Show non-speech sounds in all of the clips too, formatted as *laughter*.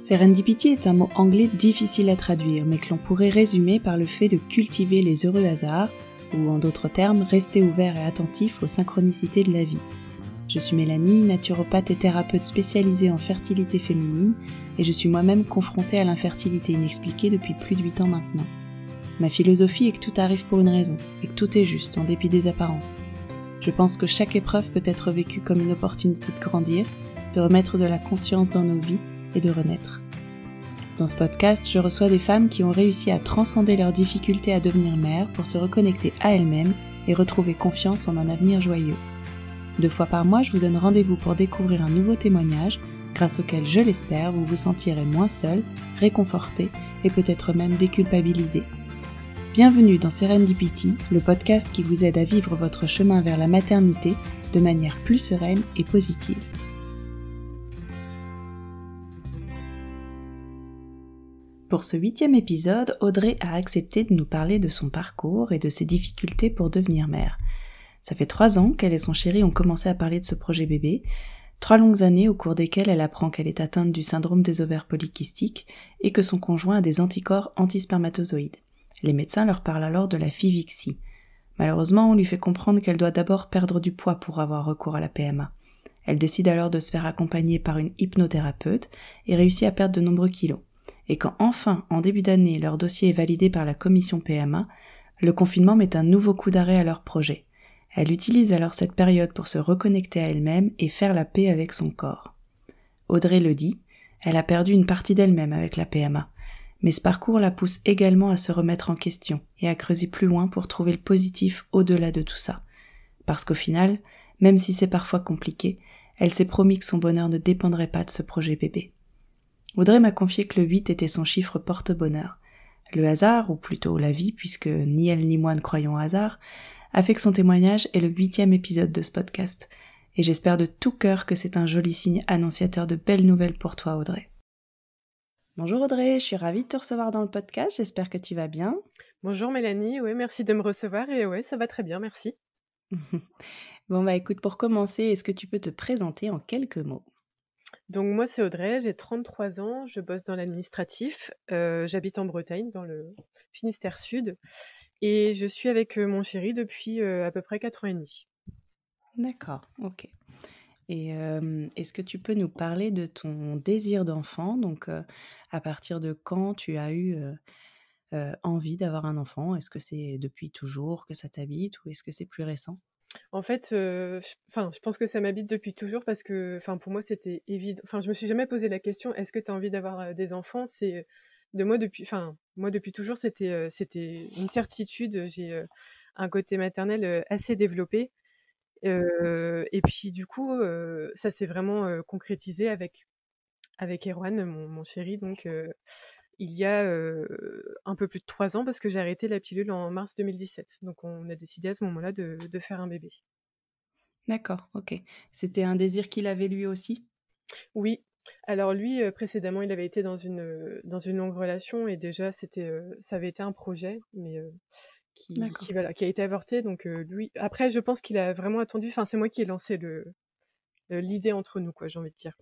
Serendipity est un mot anglais difficile à traduire, mais que l'on pourrait résumer par le fait de cultiver les heureux hasards, ou en d'autres termes, rester ouvert et attentif aux synchronicités de la vie. Je suis Mélanie, naturopathe et thérapeute spécialisée en fertilité féminine, et je suis moi-même confrontée à l'infertilité inexpliquée depuis plus de 8 ans maintenant. Ma philosophie est que tout arrive pour une raison, et que tout est juste, en dépit des apparences. Je pense que chaque épreuve peut être vécue comme une opportunité de grandir, de remettre de la conscience dans nos vies et de renaître. Dans ce podcast, je reçois des femmes qui ont réussi à transcender leurs difficultés à devenir mères pour se reconnecter à elles-mêmes et retrouver confiance en un avenir joyeux. Deux fois par mois, je vous donne rendez-vous pour découvrir un nouveau témoignage grâce auquel, je l'espère, vous vous sentirez moins seul, réconforté et peut-être même déculpabilisé. Bienvenue dans Serendipity, le podcast qui vous aide à vivre votre chemin vers la maternité de manière plus sereine et positive. Pour ce huitième épisode, Audrey a accepté de nous parler de son parcours et de ses difficultés pour devenir mère. Ça fait trois ans qu'elle et son chéri ont commencé à parler de ce projet bébé, trois longues années au cours desquelles elle apprend qu'elle est atteinte du syndrome des ovaires polykystiques et que son conjoint a des anticorps antispermatozoïdes. Les médecins leur parlent alors de la FIVIXI. Malheureusement, on lui fait comprendre qu'elle doit d'abord perdre du poids pour avoir recours à la PMA. Elle décide alors de se faire accompagner par une hypnothérapeute et réussit à perdre de nombreux kilos et quand enfin, en début d'année, leur dossier est validé par la commission PMA, le confinement met un nouveau coup d'arrêt à leur projet. Elle utilise alors cette période pour se reconnecter à elle-même et faire la paix avec son corps. Audrey le dit, elle a perdu une partie d'elle-même avec la PMA. Mais ce parcours la pousse également à se remettre en question et à creuser plus loin pour trouver le positif au-delà de tout ça. Parce qu'au final, même si c'est parfois compliqué, elle s'est promis que son bonheur ne dépendrait pas de ce projet bébé. Audrey m'a confié que le 8 était son chiffre porte-bonheur. Le hasard, ou plutôt la vie, puisque ni elle ni moi ne croyons au hasard, a fait que son témoignage est le huitième épisode de ce podcast. Et j'espère de tout cœur que c'est un joli signe annonciateur de belles nouvelles pour toi, Audrey. Bonjour Audrey, je suis ravie de te recevoir dans le podcast, j'espère que tu vas bien. Bonjour Mélanie, oui, merci de me recevoir. Et ouais, ça va très bien, merci. *laughs* bon bah écoute, pour commencer, est-ce que tu peux te présenter en quelques mots? Donc moi, c'est Audrey, j'ai 33 ans, je bosse dans l'administratif, euh, j'habite en Bretagne, dans le Finistère Sud, et je suis avec euh, mon chéri depuis euh, à peu près 4 ans et demi. D'accord, ok. Et est-ce que tu peux nous parler de ton désir d'enfant? Donc, à partir de quand tu as eu envie d'avoir un enfant? Est-ce que c'est depuis toujours que ça t'habite ou est-ce que c'est plus récent? En fait, je enfin, je pense que ça m'habite depuis toujours parce que, enfin, pour moi, c'était évident. Enfin, je me suis jamais posé la question: «Est-ce que tu as envie d'avoir, des enfants?» c'est, de moi depuis enfin, moi depuis toujours, c'était, c'était une certitude. J'ai, un côté maternel, assez développé. et puis du coup, ça s'est vraiment, concrétisé avec avec Erwan, mon mon chéri donc il y a un peu plus de trois ans parce que j'ai arrêté la pilule en mars 2017. Donc on a décidé à ce moment-là de, faire un bébé. D'accord, ok. C'était un désir qu'il avait lui aussi? Oui. Alors lui, précédemment, il avait été dans une, dans une longue relation et déjà, c'était, ça avait été un projet, mais qui, qui, qui, a été avorté. Donc lui, après, je pense qu'il a vraiment attendu. Enfin, c'est moi qui ai lancé le, l'idée entre nous, quoi, j'ai envie de dire.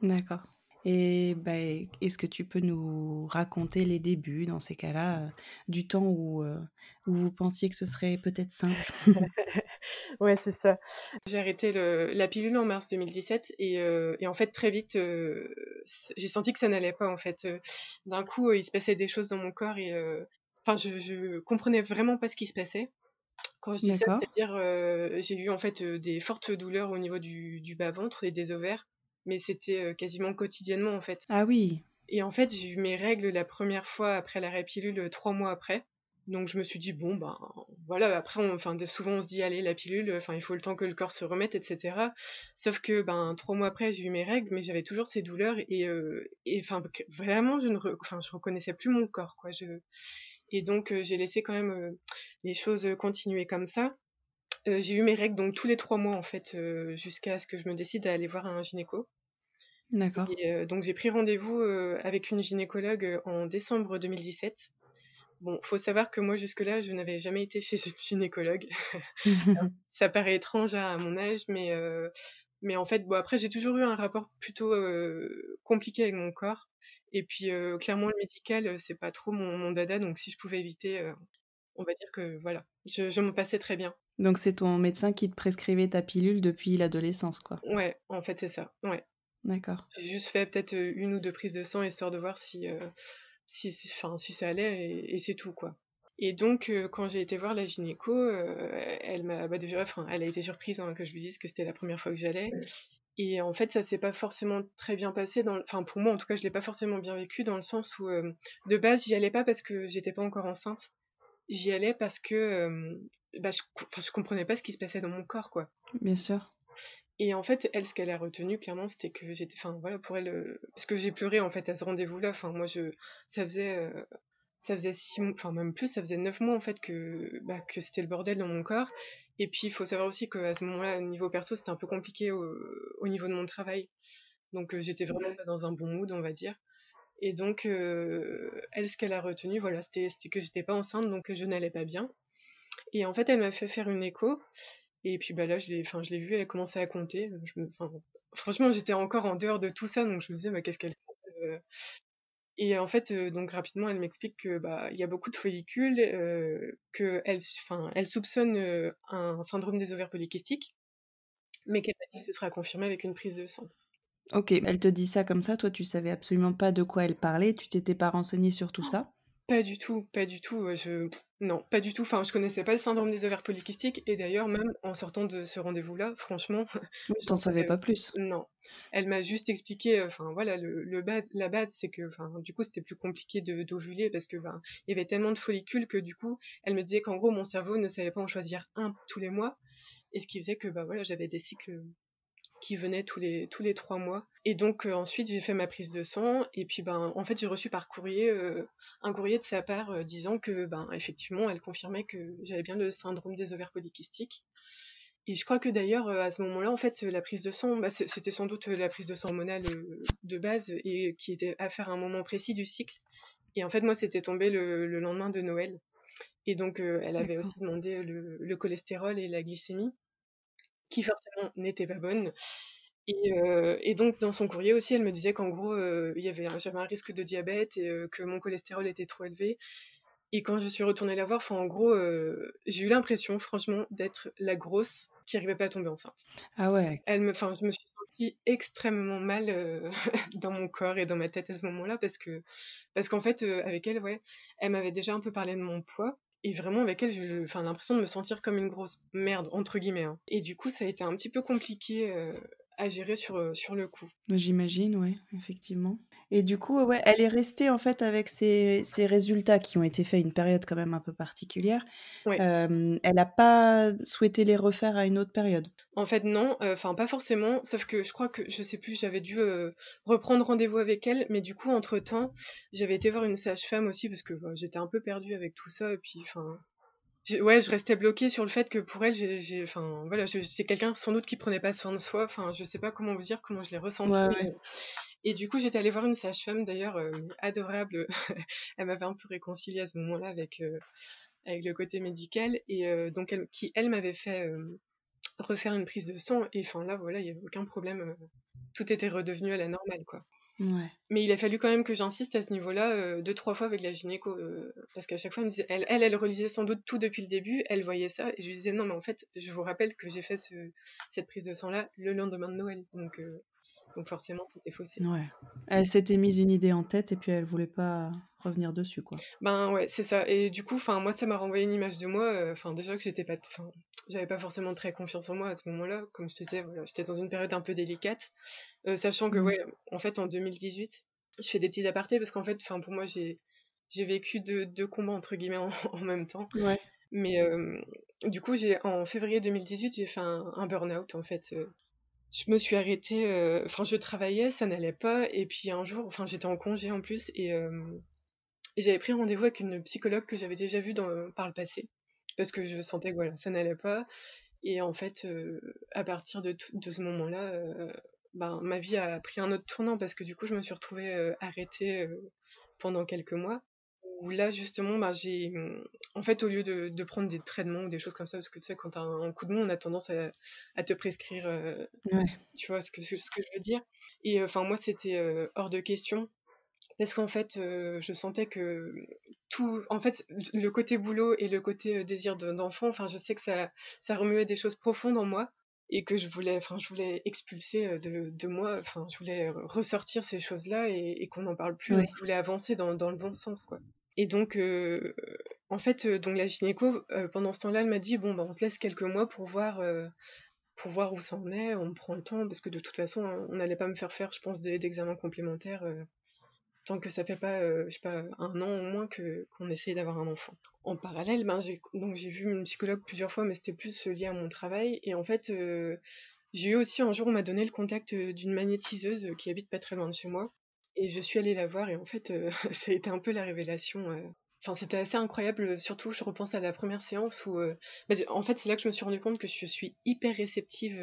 D'accord. Et bah, est-ce que tu peux nous raconter les débuts dans ces cas-là, euh, du temps où, euh, où vous pensiez que ce serait peut-être simple? *laughs* Ouais, c'est ça. J'ai arrêté le, la pilule en mars 2017 et, euh, et en fait très vite j'ai senti que ça n'allait pas en fait. D'un coup il se passait des choses dans mon corps et enfin je, je comprenais vraiment pas ce qui se passait. Quand je dis ça, c'est-à-dire j'ai eu en fait des fortes douleurs au niveau du, du bas ventre et des ovaires mais c'était quasiment quotidiennement en fait. Ah oui. Et en fait, j'ai eu mes règles la première fois après la pilule trois mois après. Donc je me suis dit bon ben voilà après enfin souvent on se dit allez la pilule enfin il faut le temps que le corps se remette etc sauf que ben trois mois après j'ai eu mes règles mais j'avais toujours ces douleurs et enfin vraiment je ne enfin je reconnaissais plus mon corps quoi je et donc j'ai laissé quand même les choses continuer comme ça j'ai eu mes règles donc tous les trois mois en fait jusqu'à ce que je me décide à aller voir un gynéco D'accord. Et donc j'ai pris rendez-vous avec une gynécologue en décembre 2017. Bon, faut savoir que moi jusque-là, je n'avais jamais été chez une gynécologue. *laughs* ça paraît étrange à mon âge, mais mais en fait, bon après j'ai toujours eu un rapport plutôt compliqué avec mon corps. Et puis clairement le médical, c'est pas trop mon, mon, dada, donc si je pouvais éviter, on va dire que voilà, je, je m'en passais très bien. Donc c'est ton médecin qui te prescrivait ta pilule depuis l'adolescence, quoi. Ouais, en fait c'est ça. Ouais. D'accord. J'ai juste fait peut-être une ou deux prises de sang histoire de voir si, si, enfin, si ça allait et, c'est tout quoi. Et donc quand j'ai été voir la gynéco, elle m'a bah, déjà, enfin, elle a été surprise hein, que je lui dise que c'était la première fois que j'allais. Et en fait, ça s'est pas forcément très bien passé. Dans, enfin, pour moi, en tout cas, je l'ai pas forcément bien vécu dans le sens où, de base, j'y allais pas parce que j'étais pas encore enceinte. J'y allais parce que, bah, je, je comprenais pas ce qui se passait dans mon corps, quoi. Bien sûr. Et en fait, elle, ce qu'elle a retenu, clairement, c'était que j'étais, enfin, voilà, pour elle, euh, parce que j'ai pleuré, en fait, à ce rendez-vous-là. Enfin, moi, je, ça faisait, euh, ça faisait six mois, enfin, même plus, ça faisait neuf mois, en fait, que, bah, que c'était le bordel dans mon corps. Et puis, il faut savoir aussi qu'à ce moment-là, au niveau perso, c'était un peu compliqué au, au, niveau de mon travail. Donc, euh, j'étais vraiment pas dans un bon mood, on va dire. Et donc, elle, ce qu'elle a retenu, voilà, c'était que j'étais pas enceinte, donc je n'allais pas bien. Et en fait, elle m'a fait faire une écho. Et puis bah là, je l'ai, enfin, je l'ai vue, elle a commencé à compter. Je me, franchement, j'étais encore en dehors de tout ça, donc je me disais, bah, qu'est-ce qu'elle fait euh? Et en fait, euh, donc rapidement, elle m'explique que bah il y a beaucoup de follicules, euh, que elle, enfin, elle soupçonne euh, un syndrome des ovaires polykystiques, mais qu'elle a dit que ce sera confirmé avec une prise de sang. Ok, elle te dit ça comme ça, toi tu savais absolument pas de quoi elle parlait, tu t'étais pas renseigné sur tout ça? Pas du tout, pas du tout. Je... Non, pas du tout. Enfin, je connaissais pas le syndrome des ovaires polykystiques. Et d'ailleurs, même en sortant de ce rendez-vous-là, franchement. *laughs* Je t'en savais pas plus. Non. Elle m'a juste expliqué, enfin voilà, le, base, la base, c'est que, enfin, du coup, c'était plus compliqué de d'ovuler parce que, ben, il y avait tellement de follicules que, du coup, elle me disait qu'en gros, mon cerveau ne savait pas en choisir un tous les mois. Et ce qui faisait que, bah voilà, j'avais des cycles qui venait tous les tous les trois mois. Et donc euh, ensuite j'ai fait ma prise de sang et puis ben en fait j'ai reçu par courrier euh, un courrier de sa part euh, disant que ben effectivement elle confirmait que j'avais bien le syndrome des ovaires polykystiques. Et je crois que d'ailleurs à ce moment-là en fait la prise de sang bah, c'était sans doute la prise de sang hormonale de base et qui était à faire à un moment précis du cycle. Et en fait moi c'était tombé le, lendemain de Noël. Et donc elle avait aussi demandé le cholestérol et la glycémie qui forcément n'était pas bonne. Et, euh, et, donc dans son courrier aussi, elle me disait qu'en gros, euh, il y avait j'avais un risque de diabète et euh, que mon cholestérol était trop élevé. Et quand je suis retournée la voir, enfin en gros, j'ai eu l'impression, franchement, d'être la grosse qui n'arrivait pas à tomber enceinte. Ah ouais. Elle me, enfin, je me suis sentie extrêmement mal *laughs* dans mon corps et dans ma tête à ce moment-là parce que, parce qu'en fait, avec elle, ouais, elle m'avait déjà un peu parlé de mon poids et vraiment, avec elle, j'ai l'impression de me sentir comme une grosse merde, entre guillemets. Hein. Et du coup, ça a été un petit peu compliqué euh, à gérer sur, euh, sur le coup. J'imagine, oui, effectivement. Et du coup, ouais, elle est restée en fait avec ces, ces résultats qui ont été faits une période quand même un peu particulière. elle n'a pas souhaité les refaire à une autre période. En fait, non, enfin pas forcément. Sauf que je crois que je sais plus, j'avais dû reprendre rendez-vous avec elle, mais du coup, entre temps, j'avais été voir une sage-femme aussi parce que bah, j'étais un peu perdue avec tout ça. Et puis, enfin, ouais, je restais bloquée sur le fait que pour elle, j'ai, enfin, voilà, c'est quelqu'un sans doute qui prenait pas soin de soi. Enfin, je sais pas comment vous dire, comment je l'ai ressenti. Et du coup, j'étais allée voir une sage-femme d'ailleurs euh, adorable. *laughs* elle m'avait un peu réconciliée à ce moment-là avec euh, avec le côté médical et euh, donc elle, qui elle m'avait fait refaire une prise de sang et enfin là voilà, il y avait aucun problème. tout était redevenu à la normale quoi. Mais il a fallu quand même que j'insiste à ce niveau-là euh, deux, trois fois avec la gynéco. Euh, parce qu'à chaque fois, elle, me disait, elle, elle, elle, relisait sans doute tout depuis le début, elle voyait ça, et je lui disais non, mais en fait, je vous rappelle que j'ai fait ce, cette prise de sang-là le lendemain de Noël. Donc, euh, donc forcément, c'était faussé. Ouais. Elle s'était mise une idée en tête, et puis elle voulait pas revenir dessus, quoi. Ben ouais, c'est ça. Et du coup, moi, ça m'a renvoyé une image de moi. Enfin, déjà que j'étais pas, j'avais pas forcément très confiance en moi à ce moment-là. Comme je te disais, voilà, j'étais dans une période un peu délicate, sachant que mmh. ouais, en fait, en 2018 je fais des petits apartés parce qu'en fait, enfin pour moi, j'ai j'ai vécu deux, deux, combats entre guillemets en, *laughs* même temps. Ouais. Mais euh, du coup, j'ai en février 2018, j'ai fait un, un burn-out en fait. Euh. Je me suis arrêtée. Euh, enfin, je travaillais, ça n'allait pas. Et puis un jour, enfin, j'étais en congé en plus et, j'avais pris rendez-vous avec une psychologue que j'avais déjà vue dans, par le passé parce que je sentais que voilà, ça n'allait pas. Et en fait, à partir de, de ce moment-là, ben, ma vie a pris un autre tournant parce que du coup, je me suis retrouvée arrêtée pendant quelques mois. Où là, justement, ben, j'ai. En fait, au lieu de, de, prendre des traitements ou des choses comme ça, parce que tu sais, quand t'as un, un coup de mou, on a tendance à, à te prescrire. ouais. Tu vois ce que, ce que je veux dire Et enfin, moi, c'était hors de question parce qu'en fait, je sentais que tout, en fait, le côté boulot et le côté désir d'enfant, enfin, je sais que ça, ça remuait des choses profondes en moi et que je voulais, enfin, je voulais expulser de, de moi, enfin, je voulais ressortir ces choses-là et, qu'on n'en parle plus. Je voulais avancer dans, dans, le bon sens, quoi. Et donc, en fait, donc la gynéco, pendant ce temps-là, elle m'a dit bon, bah, on se laisse quelques mois pour voir pour voir où ça en est, on prend le temps, parce que de toute façon, on n'allait pas me faire faire, je pense, d'examens complémentaires tant que ça fait pas, euh, je sais pas, un an au moins que qu'on essaye d'avoir un enfant. En parallèle, ben j'ai donc j'ai vu une psychologue plusieurs fois, mais c'était plus lié à mon travail. Et en fait, euh, j'ai eu aussi un jour, on m'a donné le contact euh, d'une magnétiseuse qui habite pas très loin de chez moi, et je suis allée la voir. Et en fait, *laughs* ça a été un peu la révélation. Enfin, c'était assez incroyable. Surtout, je repense à la première séance où, bah, en fait, c'est là que je me suis rendu compte que je suis hyper réceptive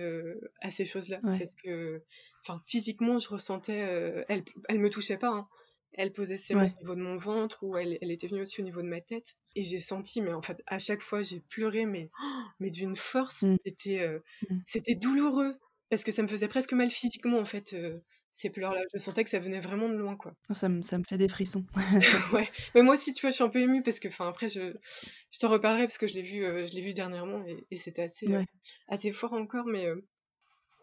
à ces choses-là, parce que, enfin, physiquement, je ressentais, elle, elle me touchait pas. Hein, elle posait ses mains au niveau de mon ventre ou elle, elle, était venue aussi au niveau de ma tête. Et j'ai senti, mais en fait, à chaque fois, j'ai pleuré, mais, *gasps* mais d'une force. Mm. C'était, euh, mm. c'était douloureux parce que ça me faisait presque mal physiquement, en fait, euh, ces pleurs-là. Je sentais que ça venait vraiment de loin, quoi. Ah, ça me, ça me fait des frissons. *laughs* ouais. Mais moi aussi, tu vois, je suis un peu émue parce que, enfin, après, je, je t'en reparlerai parce que je l'ai vu, euh, je l'ai vu dernièrement et, et c'était assez, assez fort encore, mais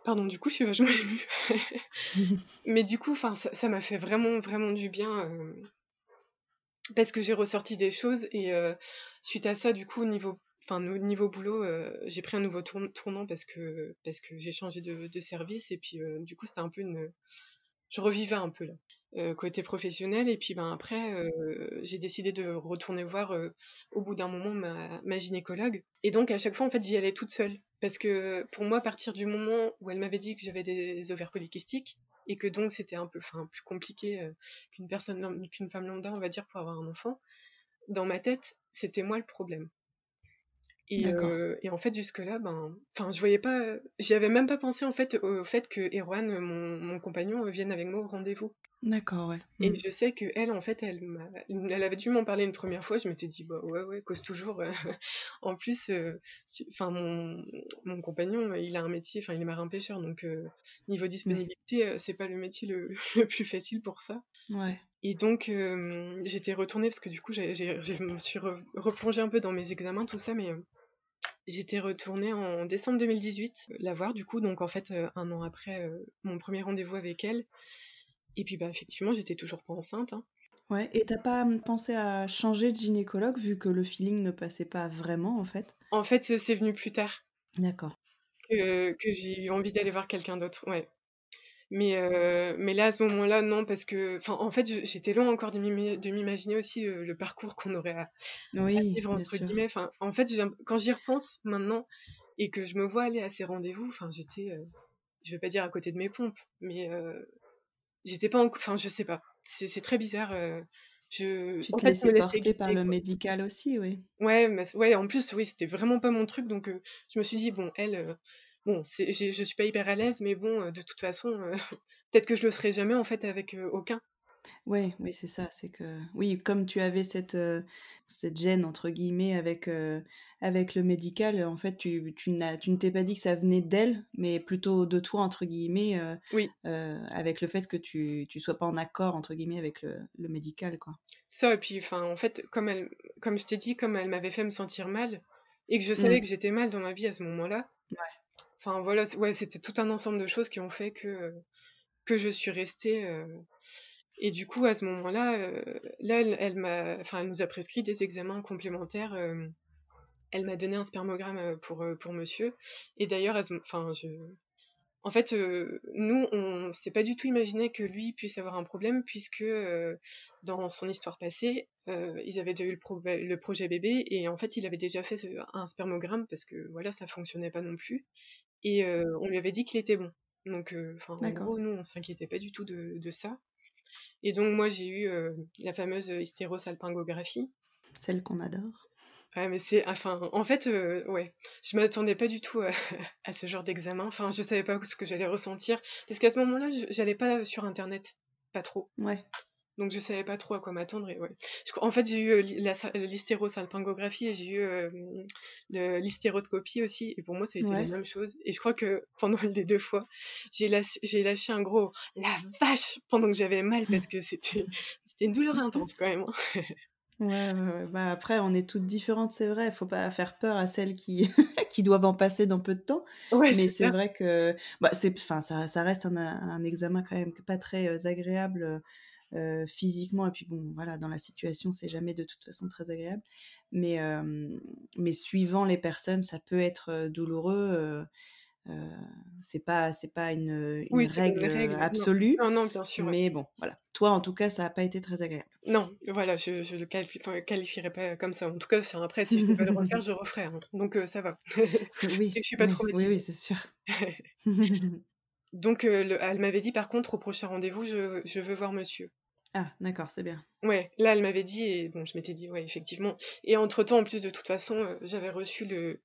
Pardon, du coup, je suis vachement émue. *laughs* Mais du coup, ça m'a fait vraiment, vraiment du bien. Euh, parce que j'ai ressorti des choses et euh, suite à ça, du coup, au niveau, niveau boulot, euh, j'ai pris un nouveau tournant parce que, parce que j'ai changé de, service et puis du coup, c'était un peu une. Je revivais un peu là. Côté professionnel. Et puis ben, après, j'ai décidé de retourner voir au bout d'un moment ma, ma, gynécologue. Et donc à chaque fois, en fait, j'y allais toute seule. Parce que pour moi, à partir du moment où elle m'avait dit que j'avais des ovaires polykystiques, et que donc c'était un peu plus compliqué qu'une personne qu'une femme lambda, on va dire, pour avoir un enfant, dans ma tête, c'était moi le problème. Et, et, en fait, jusque-là, ben, enfin, je voyais pas, j'y avais même pas pensé en fait au fait que Erwan, mon, mon compagnon, vienne avec moi au rendez-vous. D'accord, ouais. Et mmh. je sais que elle, en fait, elle, elle avait dû m'en parler une première fois. Je m'étais dit, bah ouais, ouais, cause toujours. Euh, *laughs* en plus, euh, mon, mon compagnon, il a un métier, enfin, il est marin-pêcheur, donc euh, niveau disponibilité, c'est pas le métier le, *laughs* le, plus facile pour ça. Ouais. Et donc, j'étais retournée parce que du coup, j'ai, je me suis replongée un peu dans mes examens, tout ça, mais J'étais retournée en décembre 2018 la voir, du coup, donc en fait, un an après mon premier rendez-vous avec elle. Et puis bah effectivement, j'étais toujours pas enceinte. Hein. Ouais, et t'as pas pensé à changer de gynécologue vu que le feeling ne passait pas vraiment en fait? En fait, c'est venu plus tard. D'accord. Que, que j'ai eu envie d'aller voir quelqu'un d'autre, ouais. Mais, euh, mais là, à ce moment-là, non, parce que, en fait, j'étais loin encore de m'imaginer aussi euh, le parcours qu'on aurait à, oui, vivre, entre guillemets. en fait, quand j'y repense maintenant et que je me vois aller à ces rendez-vous, enfin, j'étais, euh, je vais pas dire à côté de mes pompes, mais j'étais pas enfin je sais pas. C'est très bizarre euh, je tu te en fait, laissais porter par le médical aussi oui. Ouais mais, ouais en plus oui c'était vraiment pas mon truc donc euh, je me suis dit bon elle euh, bon je suis pas hyper à l'aise mais bon de toute façon *laughs* peut-être que je le serai jamais en fait avec aucun Ouais, oui, c'est ça. C'est que oui, comme tu avais cette cette gêne entre guillemets avec avec le médical, en fait, tu tu n'as tu ne t'es pas dit que ça venait d'elle, mais plutôt de toi entre guillemets, Oui. avec le fait que tu tu sois pas en accord entre guillemets avec le, le médical, quoi. Ça et puis enfin en fait comme elle comme je t'ai dit comme elle m'avait fait me sentir mal et que je savais mmh. que j'étais mal dans ma vie à ce moment-là. Ouais. Enfin voilà, ouais, c'était tout un ensemble de choses qui ont fait que que je suis restée et du coup, à ce moment-là, euh, là, elle, m'a, enfin, elle nous a prescrit des examens complémentaires. Euh, elle m'a donné un spermogramme euh, pour pour monsieur. Et d'ailleurs, enfin, je, en fait, nous, on s'est pas du tout imaginé que lui puisse avoir un problème puisque dans son histoire passée, ils avaient déjà eu le, le, projet bébé et en fait, il avait déjà fait un spermogramme parce que voilà, ça fonctionnait pas non plus. Et on lui avait dit qu'il était bon. Donc, enfin, en gros, nous, on s'inquiétait pas du tout de, de ça. Et donc moi j'ai eu euh, la fameuse hystérosalpingographie. Celle qu'on adore. Ouais, mais c'est, enfin, en fait, euh, ouais, je m'attendais pas du tout à, *laughs* à ce genre d'examen. Enfin, je savais pas ce que j'allais ressentir, parce qu'à ce moment-là, je- j'allais pas sur Internet, pas trop. Ouais. Donc je savais pas trop à quoi m'attendre. Et ouais. En fait, j'ai eu euh, sa- l'hystérosalpingographie et j'ai eu euh, l'hystéroscopie aussi. Et pour moi, ça a été la même chose. Et je crois que pendant les deux fois, j'ai lâché, un gros la vache pendant que j'avais mal parce que c'était *laughs* une douleur intense quand même. hein. *laughs* Ouais. Bah, après, on est toutes différentes, c'est vrai. Faut pas faire peur à celles qui, *laughs* qui doivent en passer dans peu de temps. Ouais, Mais c'est vrai que bah, c'est, enfin, ça, ça reste un, un examen quand même pas très euh, agréable euh, physiquement. Et puis bon, voilà, dans la situation, c'est jamais de toute façon très agréable. Mais, euh, mais suivant les personnes, ça peut être euh, douloureux. euh, c'est pas, c'est pas une, une Oui, c'est pas une règle règle. Non. absolue. Non, non, bien sûr. ouais. Mais bon, voilà. Toi, en tout cas, ça n'a pas été très agréable. Non, voilà, je, je le enfin, qualifierais pas comme ça. En tout cas, après, si je devais le *laughs* refaire, je referais. hein. Donc euh, ça va. Oui, *laughs* je suis pas trop oui, oui, c'est sûr. *laughs* Donc euh, le- elle m'avait dit par contre au prochain rendez-vous, je, je veux voir monsieur. Ah, d'accord, c'est bien. Ouais, là elle m'avait dit et bon, je m'étais dit ouais, effectivement. Et entre-temps, en plus de toute façon, euh, j'avais reçu le,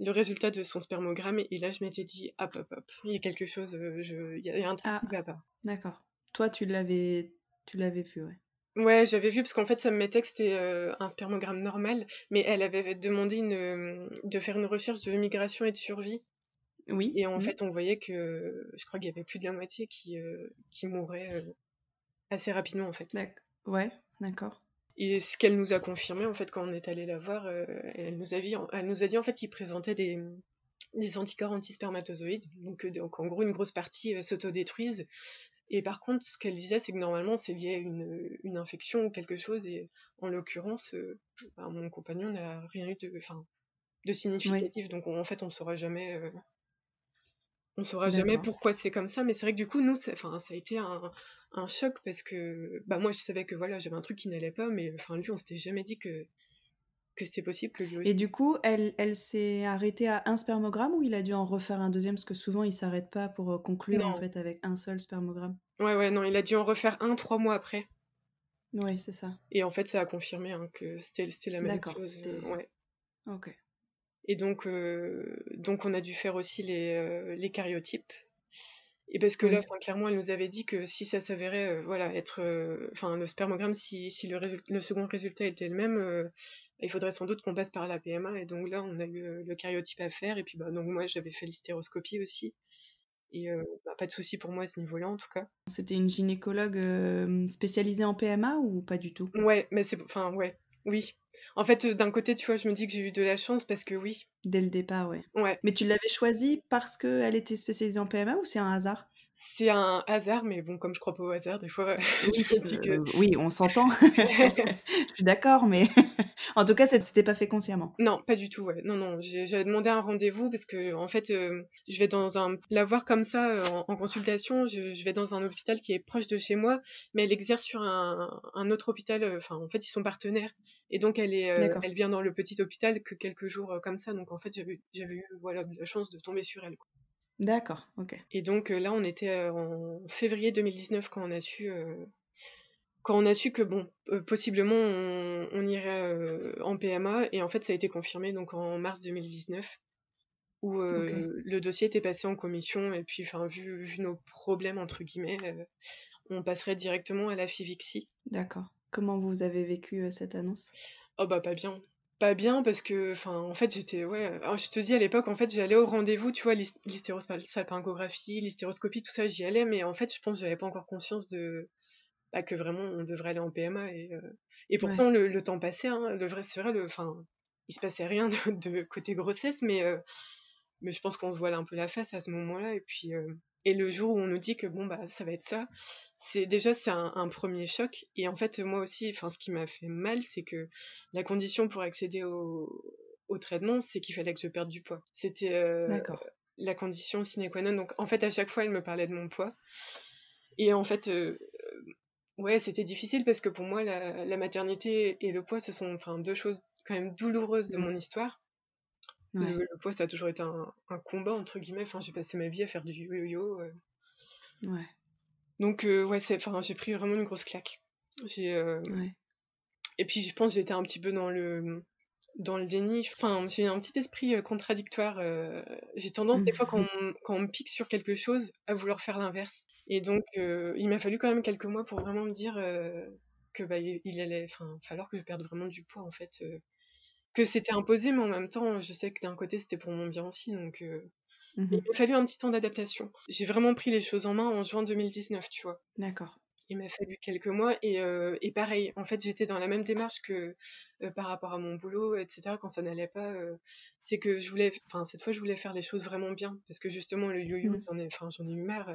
le résultat de son spermogramme et là je m'étais dit hop hop hop, il y a quelque chose, euh, je, il y, a un truc Ah, qui va pas. d'accord. Toi, tu l'avais, tu l'avais vu, ouais. Ouais, j'avais vu parce qu'en fait ça me mettait que c'était euh, un spermogramme normal, mais elle avait demandé une, de faire une recherche de migration et de survie. Oui. Et en mm. fait, on voyait que je crois qu'il y avait plus de la moitié qui, euh, qui mourait euh, assez rapidement en fait. D'ac- Ouais, d'accord. Et ce qu'elle nous a confirmé en fait quand on est allé la voir, euh, elle nous a dit, elle nous a dit en fait qu'il présentait des, des anticorps antispermatozoïdes, donc, euh, donc en gros une grosse partie s'autodétruisent. Et par contre, ce qu'elle disait, c'est que normalement c'est lié à une, une infection ou quelque chose. Et en l'occurrence, bah, mon compagnon n'a rien eu de, de Oui, significatif. Donc on- en fait, on saura jamais. On saura jamais pourquoi c'est comme ça, mais c'est vrai que du coup, nous, ça, ça a été un, un choc parce que bah, moi, je savais que voilà, j'avais un truc qui n'allait pas, mais enfin, lui, on s'était jamais dit que, que c'est possible que lui Et du coup, elle, elle s'est arrêtée à un spermogramme ou il a dû en refaire un deuxième? Parce que souvent, il s'arrête pas pour euh, conclure en fait avec un seul spermogramme. ouais, ouais, non, il a dû en refaire un trois mois après. Oui, c'est ça. Et en fait, ça a confirmé hein, que c'était la même chose. ouais. Ok. Et donc, euh, donc, on a dû faire aussi les, euh, les cariotypes. Et parce que là, enfin, clairement, elle nous avait dit que si ça s'avérait, euh, voilà, être, euh, enfin, le spermogramme, si, si le, second résultat était le même, euh, il faudrait sans doute qu'on passe par la PMA. Et donc là, on a eu le cariotype à faire. Et puis, bah, donc moi, j'avais fait l'hystéroscopie aussi. Et bah, pas de souci pour moi à ce niveau-là, en tout cas. C'était une gynécologue spécialisée en PMA ou pas du tout? Ouais, mais c'est, enfin, ouais, oui. En fait, euh, d'un côté, tu vois, je me dis que j'ai eu de la chance parce que oui, Dès le départ, ouais. ouais, Mais tu l'avais choisie parce qu'elle était spécialisée en PMA ou c'est un hasard? C'est un hasard, mais bon, comme je crois pas au hasard, des fois, *laughs* Oui, je me dis que euh, oui, on s'entend. *laughs* Je suis d'accord, mais *laughs* en tout cas, ça- c'était pas fait consciemment. Non, pas du tout, ouais. Non, non, j'ai- j'avais demandé un rendez-vous parce que, en fait, euh, je vais dans un... La voir comme ça, euh, en, en consultation, je, je vais dans un hôpital qui est proche de chez moi, mais elle exerce sur un, un autre hôpital, enfin, en fait, ils sont partenaires. Et donc, elle est, elle vient dans le petit hôpital que quelques jours comme ça. Donc, en fait, j'avais j'avais eu, voilà, la chance de tomber sur elle, quoi. D'accord, ok. Et donc, euh, là, on était euh, en février 2019 quand on a su... euh, quand on a su que bon, euh, possiblement on, on irait euh, en PMA, et en fait ça a été confirmé donc en mars 2019, où le dossier était passé en commission, et puis enfin vu, vu nos problèmes entre guillemets, on passerait directement à la FIVIXI. D'accord. Comment vous avez vécu cette annonce? Oh bah pas bien. Pas bien parce que, enfin, en fait, j'étais, ouais, alors, je te dis à l'époque, en fait, j'allais au rendez-vous, tu vois, l'hys- l'hystérosalpingographie, l'hystéroscopie, tout ça, j'y allais, mais en fait, je pense que j'avais pas encore conscience de, bah, que vraiment on devrait aller en PMA et, euh, et Ouais. pourtant le, le temps passait, hein, le vrai, c'est vrai, le, enfin, il se passait rien de, de côté grossesse, mais, euh, mais je pense qu'on se voile un peu la face à ce moment-là, et puis, euh, et le jour où on nous dit que bon, bah, ça va être ça, c'est déjà, c'est un, un premier choc, et en fait, moi aussi, enfin, ce qui m'a fait mal, c'est que la condition pour accéder au, au traitement, c'est qu'il fallait que je perde du poids. C'était euh, la condition sine qua non, donc en fait, à chaque fois, elle me parlait de mon poids, et en fait, euh, Ouais, c'était difficile parce que pour moi, la, la maternité et le poids, ce sont enfin, deux choses quand même douloureuses de Mm. mon histoire. Ouais. Le, le poids, ça a toujours été un, un combat, entre guillemets. Enfin, j'ai passé ma vie à faire du yo-yo. euh. Ouais. Donc, euh, ouais, c'est, enfin, j'ai pris vraiment une grosse claque. J'ai, euh, Ouais. Et puis, je pense que j'étais un petit peu dans le, dans le déni. Enfin, j'ai un petit esprit contradictoire. j'ai tendance, des fois, quand *laughs* on, quand on, me pique sur quelque chose, à vouloir faire l'inverse. Et donc, il m'a fallu quand même quelques mois pour vraiment me dire que bah, il allait falloir que je perde vraiment du poids, en fait. Que c'était imposé, mais en même temps, je sais que d'un côté, c'était pour mon bien aussi. Donc, mmh il m'a fallu un petit temps d'adaptation. J'ai vraiment pris les choses en main en juin 2019, tu vois. D'accord il m'a fallu quelques mois et, euh, et pareil, en fait, j'étais dans la même démarche que euh, par rapport à mon boulot, etc. Quand ça n'allait pas, euh, c'est que je voulais, enfin cette fois, je voulais faire les choses vraiment bien parce que justement le yo-yo, mmh. j'en ai, enfin j'en ai eu marre.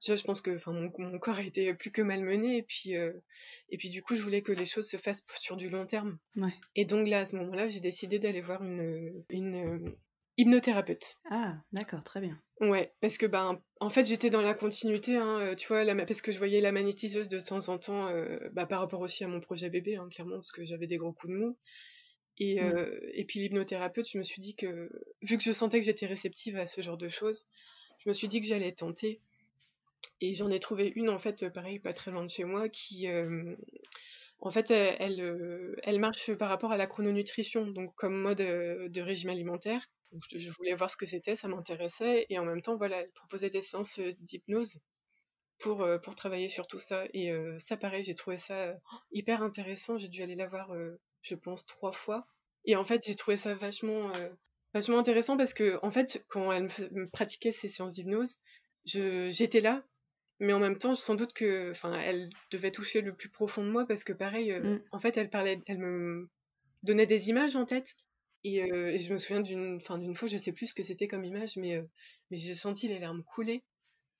Tu vois, je pense que, enfin mon, mon, corps a été plus que malmené et puis et puis du coup, je voulais que les choses se fassent sur du long terme. Ouais. Et donc là, à ce moment-là, j'ai décidé d'aller voir une une hypnothérapeute. Ah, d'accord, très bien. Ouais, parce que ben, en fait, j'étais dans la continuité, hein, euh, tu vois, la, parce que je voyais la magnétiseuse de temps en temps, euh, bah, par rapport aussi à mon projet bébé, hein, clairement, parce que j'avais des gros coups de mou. Et, euh, et puis l'hypnothérapeute, je me suis dit que, vu que je sentais que j'étais réceptive à ce genre de choses, je me suis dit que j'allais tenter. Et j'en ai trouvé une, en fait, pareil, pas très loin de chez moi, qui, en fait, elle, elle, marche par rapport à la chrononutrition, donc comme mode de régime alimentaire. Donc, je, voulais voir ce que c'était, ça m'intéressait. Et en même temps, voilà, elle proposait des séances euh, d'hypnose pour, euh, pour travailler sur tout ça. Et euh, ça, pareil, j'ai trouvé ça hyper intéressant. J'ai dû aller la voir, je pense, trois fois. Et en fait, j'ai trouvé ça vachement, vachement intéressant parce que, en fait, quand elle me, pratiquait ces séances d'hypnose, j'étais là, mais en même temps, sans doute que, enfin, elle devait toucher le plus profond de moi parce que, pareil, mmh. en fait, elle parlait, elle me donnait des images en tête euh, et, je me souviens d'une d'une fois, je sais plus ce que c'était comme image, mais, euh, mais j'ai senti les larmes couler.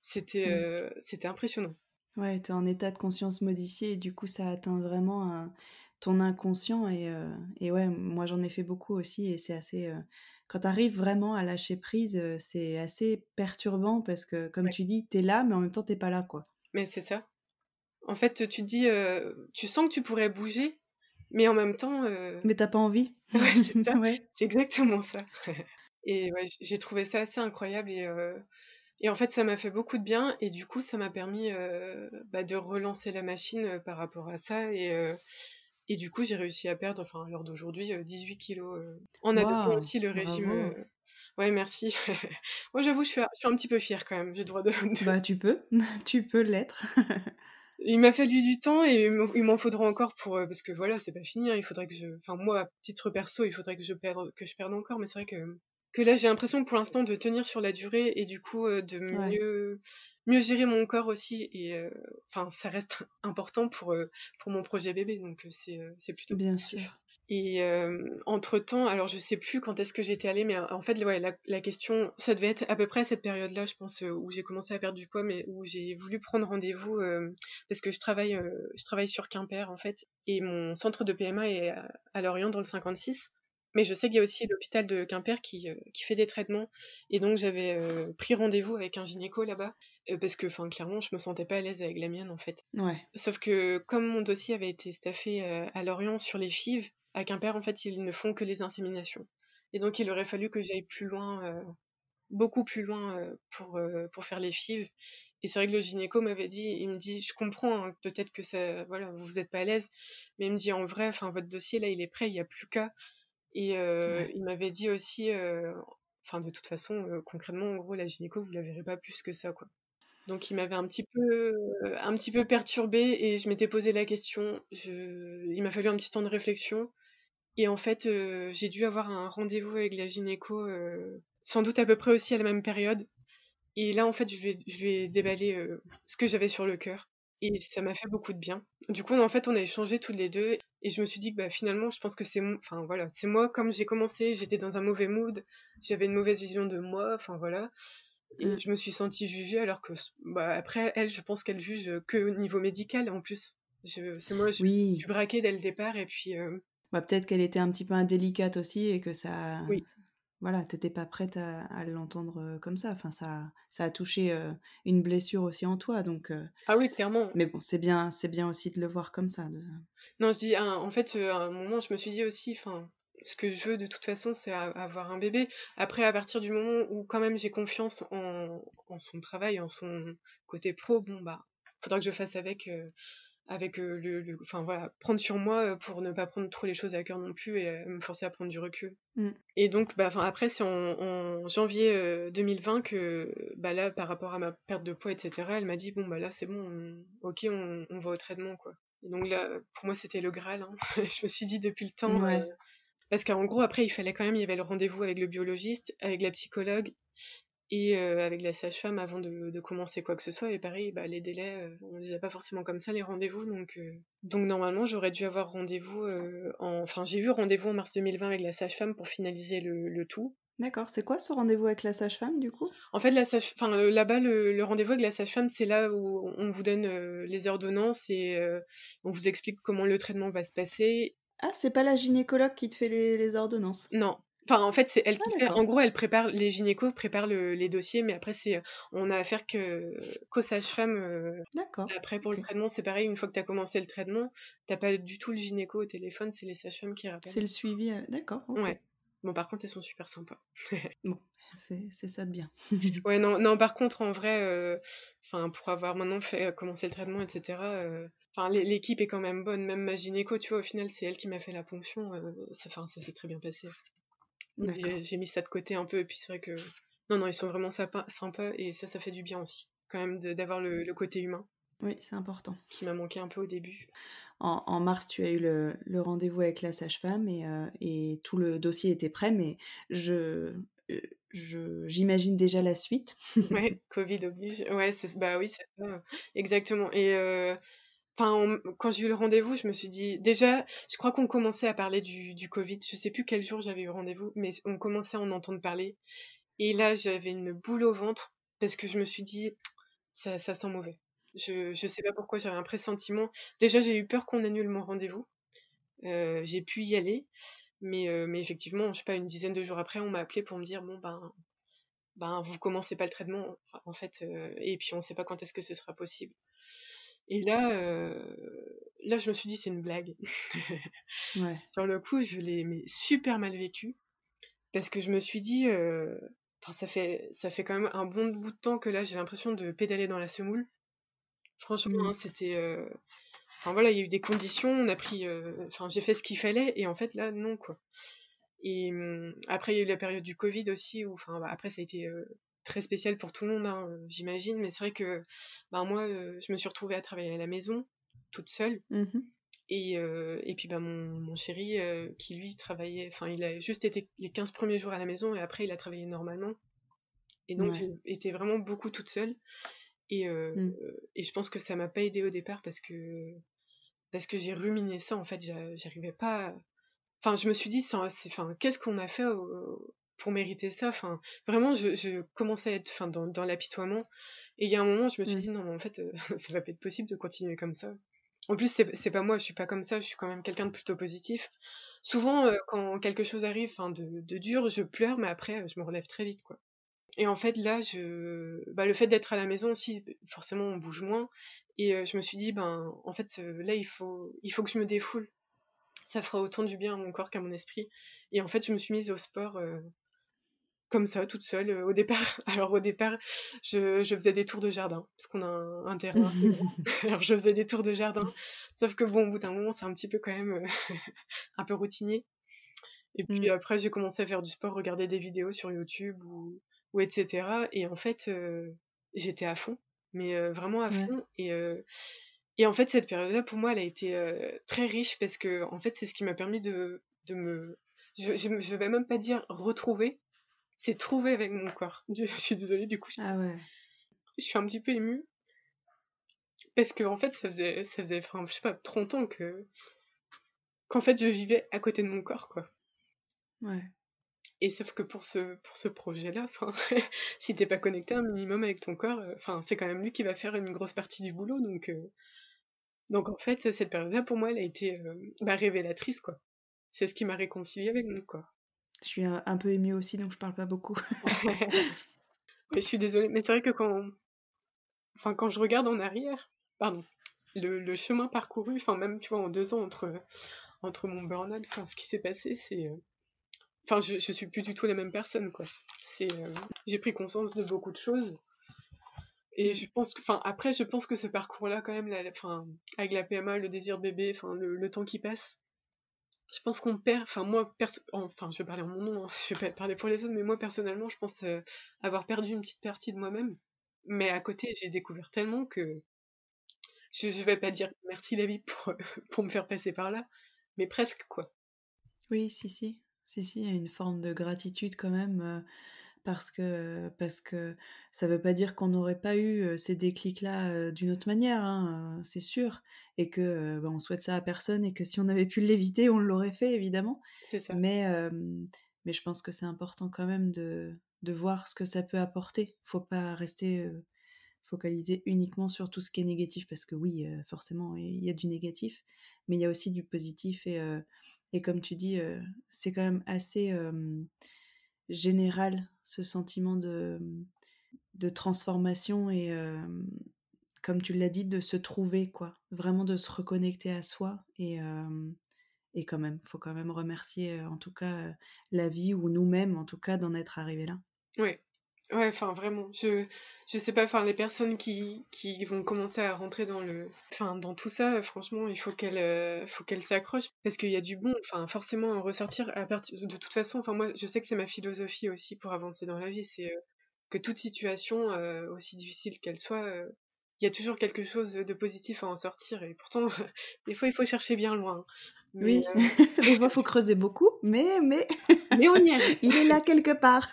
C'était euh, c'était impressionnant. Ouais, tu es en état de conscience modifié et du coup, ça atteint vraiment ton inconscient. Et, et ouais, moi, j'en ai fait beaucoup aussi. Et c'est assez. Quand tu arrives vraiment à lâcher prise, c'est assez perturbant parce que, comme tu dis, tu es là, mais en même temps, t'es pas là, quoi. Mais c'est ça. En fait, tu te dis, tu sens que tu pourrais bouger, mais en même temps. Euh... Mais t'as pas envie. *laughs* *laughs* ouais, c'est exactement ça. Et ouais, j'ai trouvé ça assez incroyable et, euh... et en fait ça m'a fait beaucoup de bien et du coup ça m'a permis euh, bah, de relancer la machine euh, par rapport à ça et, euh, et du coup j'ai réussi à perdre, enfin à l'heure d'aujourd'hui, 18 kilos en adoptant aussi le régime. Ouais, merci. *laughs* Moi j'avoue je suis, je suis un petit peu fière quand même, j'ai droit de... Bah tu peux, *laughs* tu peux l'être. *laughs* Il m'a fallu du temps et il m'en faudra encore pour euh, parce que voilà c'est pas fini hein, il faudrait que je enfin moi à titre perso il faudrait que je perde que je perde encore mais c'est vrai que que là j'ai l'impression pour l'instant de tenir sur la durée et du coup euh, de mieux mieux gérer mon corps aussi et euh, enfin ça reste *laughs* important pour pour mon projet bébé donc c'est c'est plutôt bien sûr et entre temps alors je sais plus quand est-ce que j'étais allée mais en fait ouais, la, la, question ça devait être à peu près cette période là je pense où j'ai commencé à perdre du poids mais où j'ai voulu prendre rendez-vous parce que je travaille je travaille sur Quimper en fait et mon centre de PMA est à, à Lorient dans le 56 mais je sais qu'il y a aussi l'hôpital de Quimper qui, qui, fait des traitements. Et donc, j'avais pris rendez-vous avec un gynéco là-bas. Parce que, enfin, clairement, je me sentais pas à l'aise avec la mienne, en fait. Ouais. Sauf que, comme mon dossier avait été staffé à Lorient sur les FIV, à Quimper, en fait, ils ne font que les inséminations. Et donc, il aurait fallu que j'aille plus loin, beaucoup plus loin, pour, pour faire les FIV. Et c'est vrai que le gynéco m'avait dit, il me dit, je comprends, hein, peut-être que ça, voilà, vous n'êtes pas à l'aise, mais il me dit, en vrai, enfin, votre dossier, là, il est prêt, il n'y a plus qu'à. Et euh, il m'avait dit aussi, euh, enfin de toute façon, euh, concrètement, en gros, la gynéco, vous la verrez pas plus que ça, quoi. Donc il m'avait un petit peu, un petit peu perturbée et je m'étais posé la question. Je... Il m'a fallu un petit temps de réflexion et en fait, j'ai dû avoir un rendez-vous avec la gynéco, sans doute à peu près aussi à la même période. Et là, en fait, je vais, je vais déballer ce que j'avais sur le cœur. Et ça m'a fait beaucoup de bien. Du coup, en fait, on a échangé toutes les deux. Et je me suis dit que bah, finalement, je pense que c'est enfin, voilà, c'est moi, comme j'ai commencé, j'étais dans un mauvais mood, j'avais une mauvaise vision de moi, enfin voilà. Et mmh. je me suis sentie jugée, alors que bah, après, elle, je pense qu'elle juge que au niveau médical en plus. C'est moi, je, oui. suis braquée dès le départ. Et puis. Euh bah, Peut-être qu'elle était un petit peu indélicate aussi et que ça. Oui voilà, t'étais pas prête à, l'entendre comme ça. Enfin, ça, ça a touché une blessure aussi en toi, donc. ah oui, clairement. Mais bon, c'est bien, c'est bien aussi de le voir comme ça. De... Non, je dis, en fait, à un moment, je me suis dit aussi, enfin, ce que je veux de toute façon, c'est avoir un bébé. Après, à partir du moment où quand même j'ai confiance en, son travail, en son côté pro, bon bah, faudra que je fasse avec avec le, enfin voilà, prendre sur moi pour ne pas prendre trop les choses à cœur non plus et me forcer à prendre du recul. Mm. Et donc, bah, après, c'est en, janvier 2020 que, bah là, par rapport à ma perte de poids, etc., elle m'a dit bon bah là c'est bon, ok, on, va au traitement quoi. Et donc là, pour moi, c'était le Graal. Hein. *laughs* je me suis dit depuis le temps. Parce qu'en gros, après, il fallait quand même, il y avait le rendez-vous avec le biologiste, avec la psychologue et euh, avec la sage-femme avant de, commencer quoi que ce soit. Et pareil, bah, les délais, euh, on ne les a pas forcément comme ça, les rendez-vous. Donc, euh, donc normalement, j'aurais dû avoir rendez-vous en... Enfin, j'ai eu rendez-vous en mars 2020 avec la sage-femme pour finaliser le, tout. D'accord, c'est quoi ce rendez-vous avec la sage-femme du coup? En fait, la sage... enfin, là-bas, le, rendez-vous avec la sage-femme, c'est là où on vous donne les ordonnances et on vous explique comment le traitement va se passer. Ah, c'est pas la gynécologue qui te fait les, les ordonnances Non, Enfin, en fait, c'est elle qui ah, fait. En gros, elle prépare les gynécos préparent les dossiers, mais après, c'est on a affaire que qu'aux sages-femmes. Euh, d'accord. Après, pour le traitement, c'est pareil. Une fois que tu as commencé le traitement, t'as pas du tout le gynéco au téléphone, c'est les sages-femmes qui rappellent. C'est le suivi. Euh, d'accord. Ouais. Bon, par contre, elles sont super sympas. *laughs* bon, c'est ça de bien. *laughs* ouais, non, non, par contre, en vrai, euh, enfin, pour avoir maintenant fait commencer le traitement, etc. Enfin, l'équipe est quand même bonne, même ma gynéco, tu vois, au final, c'est elle qui m'a fait la ponction. ça, ça s'est très bien passé. J'ai mis ça de côté un peu, et puis c'est vrai que. Non, non, ils sont vraiment sympas, et ça, ça fait du bien aussi, quand même, d'avoir le, côté humain. Oui, c'est important. Qui m'a manqué un peu au début. En, mars, tu as eu le, rendez-vous avec la sage-femme et, euh, et, tout le dossier était prêt, mais je. Euh, j'imagine déjà la suite. ouais, Covid oblige. Ouais, bah oui, c'est ça. Exactement. Et euh, quand j'ai eu le rendez-vous, je me suis dit, déjà, je crois qu'on commençait à parler du, Covid. Je sais plus quel jour j'avais eu rendez-vous, mais on commençait à en entendre parler. Et là, j'avais une boule au ventre parce que je me suis dit, ça, ça sent mauvais. Je, je sais pas pourquoi, j'avais un pressentiment. Déjà, j'ai eu peur qu'on annule mon rendez-vous. Euh, j'ai pu y aller, mais, euh, mais effectivement, je sais pas, une dizaine de jours après, on m'a appelé pour me dire, bon, ben, ben, vous commencez pas le traitement, en fait, euh, et puis on sait pas quand est-ce que ce sera possible. Et là, euh, là, je me suis dit, c'est une blague. *laughs* Sur le coup, je l'ai super mal vécu. Parce que je me suis dit, euh, ça, fait, ça fait quand même un bon bout de temps que là, j'ai l'impression de pédaler dans la semoule. Franchement, hein, c'était. Euh, enfin voilà, il y a eu des conditions, on a pris. Enfin, j'ai fait ce qu'il fallait, et en fait, là, non, quoi. Et hum, après, il y a eu la période du Covid aussi, où, enfin, bah, après, ça a été très spécial pour tout le monde, hein, euh, j'imagine. Mais c'est vrai que ben, moi, euh, je me suis retrouvée à travailler à la maison, toute seule. Mmh et, euh, et, puis ben, mon, mon chéri, qui lui travaillait, enfin, il a juste été les 15 premiers jours à la maison et après, il a travaillé normalement. Et donc, j'étais vraiment beaucoup toute seule. Et, mmh. et je pense que ça m'a pas aidé au départ parce que, parce que j'ai ruminé ça, en fait, j'arrivais pas. Enfin, je me suis dit, enfin, qu'est-ce qu'on a fait pour mériter ça. Enfin, vraiment, je, commençais à être enfin, dans, dans l'apitoiement. Et il y a un moment, je me suis mmh. dit, non, mais en fait, euh, *laughs* ça va pas être possible de continuer comme ça. En plus, c'est pas moi, je suis pas comme ça, je suis quand même quelqu'un de plutôt positif. Souvent, euh, quand quelque chose arrive de, de dur, je pleure, mais après, je me relève très vite, quoi. Et en fait, là, je... Bah, le fait d'être à la maison aussi, forcément, on bouge moins. Et euh, je me suis dit, ben, en fait, là, il faut, il faut que je me défoule. Ça fera autant du bien à mon corps qu'à mon esprit. Et en fait, je me suis mise au sport comme ça, toute seule euh, au départ. *laughs* Alors au départ, je, faisais des tours de jardin, parce qu'on a un, terrain. *laughs* Alors je faisais des tours de jardin. Sauf que bon, au bout d'un moment, c'est un petit peu quand même euh, *laughs* un peu routinier. Et puis mmh. après, j'ai commencé à faire du sport, regarder des vidéos sur YouTube ou, ou etc. Et en fait, euh, j'étais à fond, mais vraiment à fond. Et, et en fait, cette période-là, pour moi, elle a été très riche parce que en fait, c'est ce qui m'a permis de, de me... Je, je, vais même pas dire retrouver, c'est trouvé avec mon corps. *laughs* Je, suis désolée, du coup. Je, ah ouais. Je suis un petit peu émue. Parce que, en fait, ça faisait, ça faisait, enfin, je sais pas, 30 ans que. qu'en fait, je vivais à côté de mon corps, quoi. Ouais. Et sauf que pour ce, pour ce projet-là, *laughs* si t'es pas connecté un minimum avec ton corps, euh, enfin, c'est quand même lui qui va faire une grosse partie du boulot, donc. Euh, donc en fait, cette période-là, pour moi, elle a été euh, bah, révélatrice, quoi. C'est ce qui m'a réconcilié avec mon corps. Je suis un, peu émue aussi, donc je parle pas beaucoup. *laughs* je suis désolée, mais c'est vrai que quand, enfin, quand je regarde en arrière, pardon, le, chemin parcouru, enfin même tu vois en deux ans entre entre mon burn-out, enfin ce qui s'est passé, c'est, euh, enfin je, je suis plus du tout la même personne quoi. C'est, euh, j'ai pris conscience de beaucoup de choses Et je pense enfin, après, je pense que ce parcours-là, quand même, avec la PMA, le désir bébé, enfin, le, temps qui passe, je pense qu'on perd, enfin, moi, enfin, je vais parler en mon nom, hein, *laughs* je vais pas parler pour les autres, mais moi, personnellement, je pense euh, avoir perdu une petite partie de moi-même. Mais à côté, j'ai découvert tellement que je, je vais pas dire merci la vie pour, *laughs* pour me faire passer par là, mais presque, quoi. Oui, si, si. Si, si, il y a une forme de gratitude quand même. Euh, parce que parce que ça veut pas dire qu'on n'aurait pas eu ces déclics-là d'une autre manière, hein, c'est sûr, et que bah, on souhaite ça à personne et que si on avait pu l'éviter, on l'aurait fait évidemment. Ça. Mais mais je pense que c'est important quand même de, de voir ce que ça peut apporter. Faut pas rester focalisé uniquement sur tout ce qui est négatif parce que oui, forcément, il y a du négatif, mais il y a aussi du positif et et comme tu dis, c'est quand même assez général, ce sentiment de, de transformation et, comme tu l'as dit, de se trouver, quoi. Vraiment de se reconnecter à soi et, et quand même, faut quand même remercier en tout cas la vie ou nous-mêmes, en tout cas, d'en être arrivés là. Oui, Ouais, enfin vraiment, je je sais pas, enfin les personnes qui qui vont commencer à rentrer dans le enfin dans tout ça, franchement, il faut qu'elles euh, faut qu'elles s'accrochent. Parce qu'il y a du bon, enfin forcément ressortir à partir de toute façon, enfin moi je sais que c'est ma philosophie aussi pour avancer dans la vie, c'est euh, que toute situation euh, aussi difficile qu'elle soit il y a toujours quelque chose de positif à en sortir. Et pourtant *laughs* des fois il faut chercher bien loin. Oui, *laughs* des fois il faut creuser beaucoup, mais mais *laughs* mais on y est. *laughs* il est là quelque part.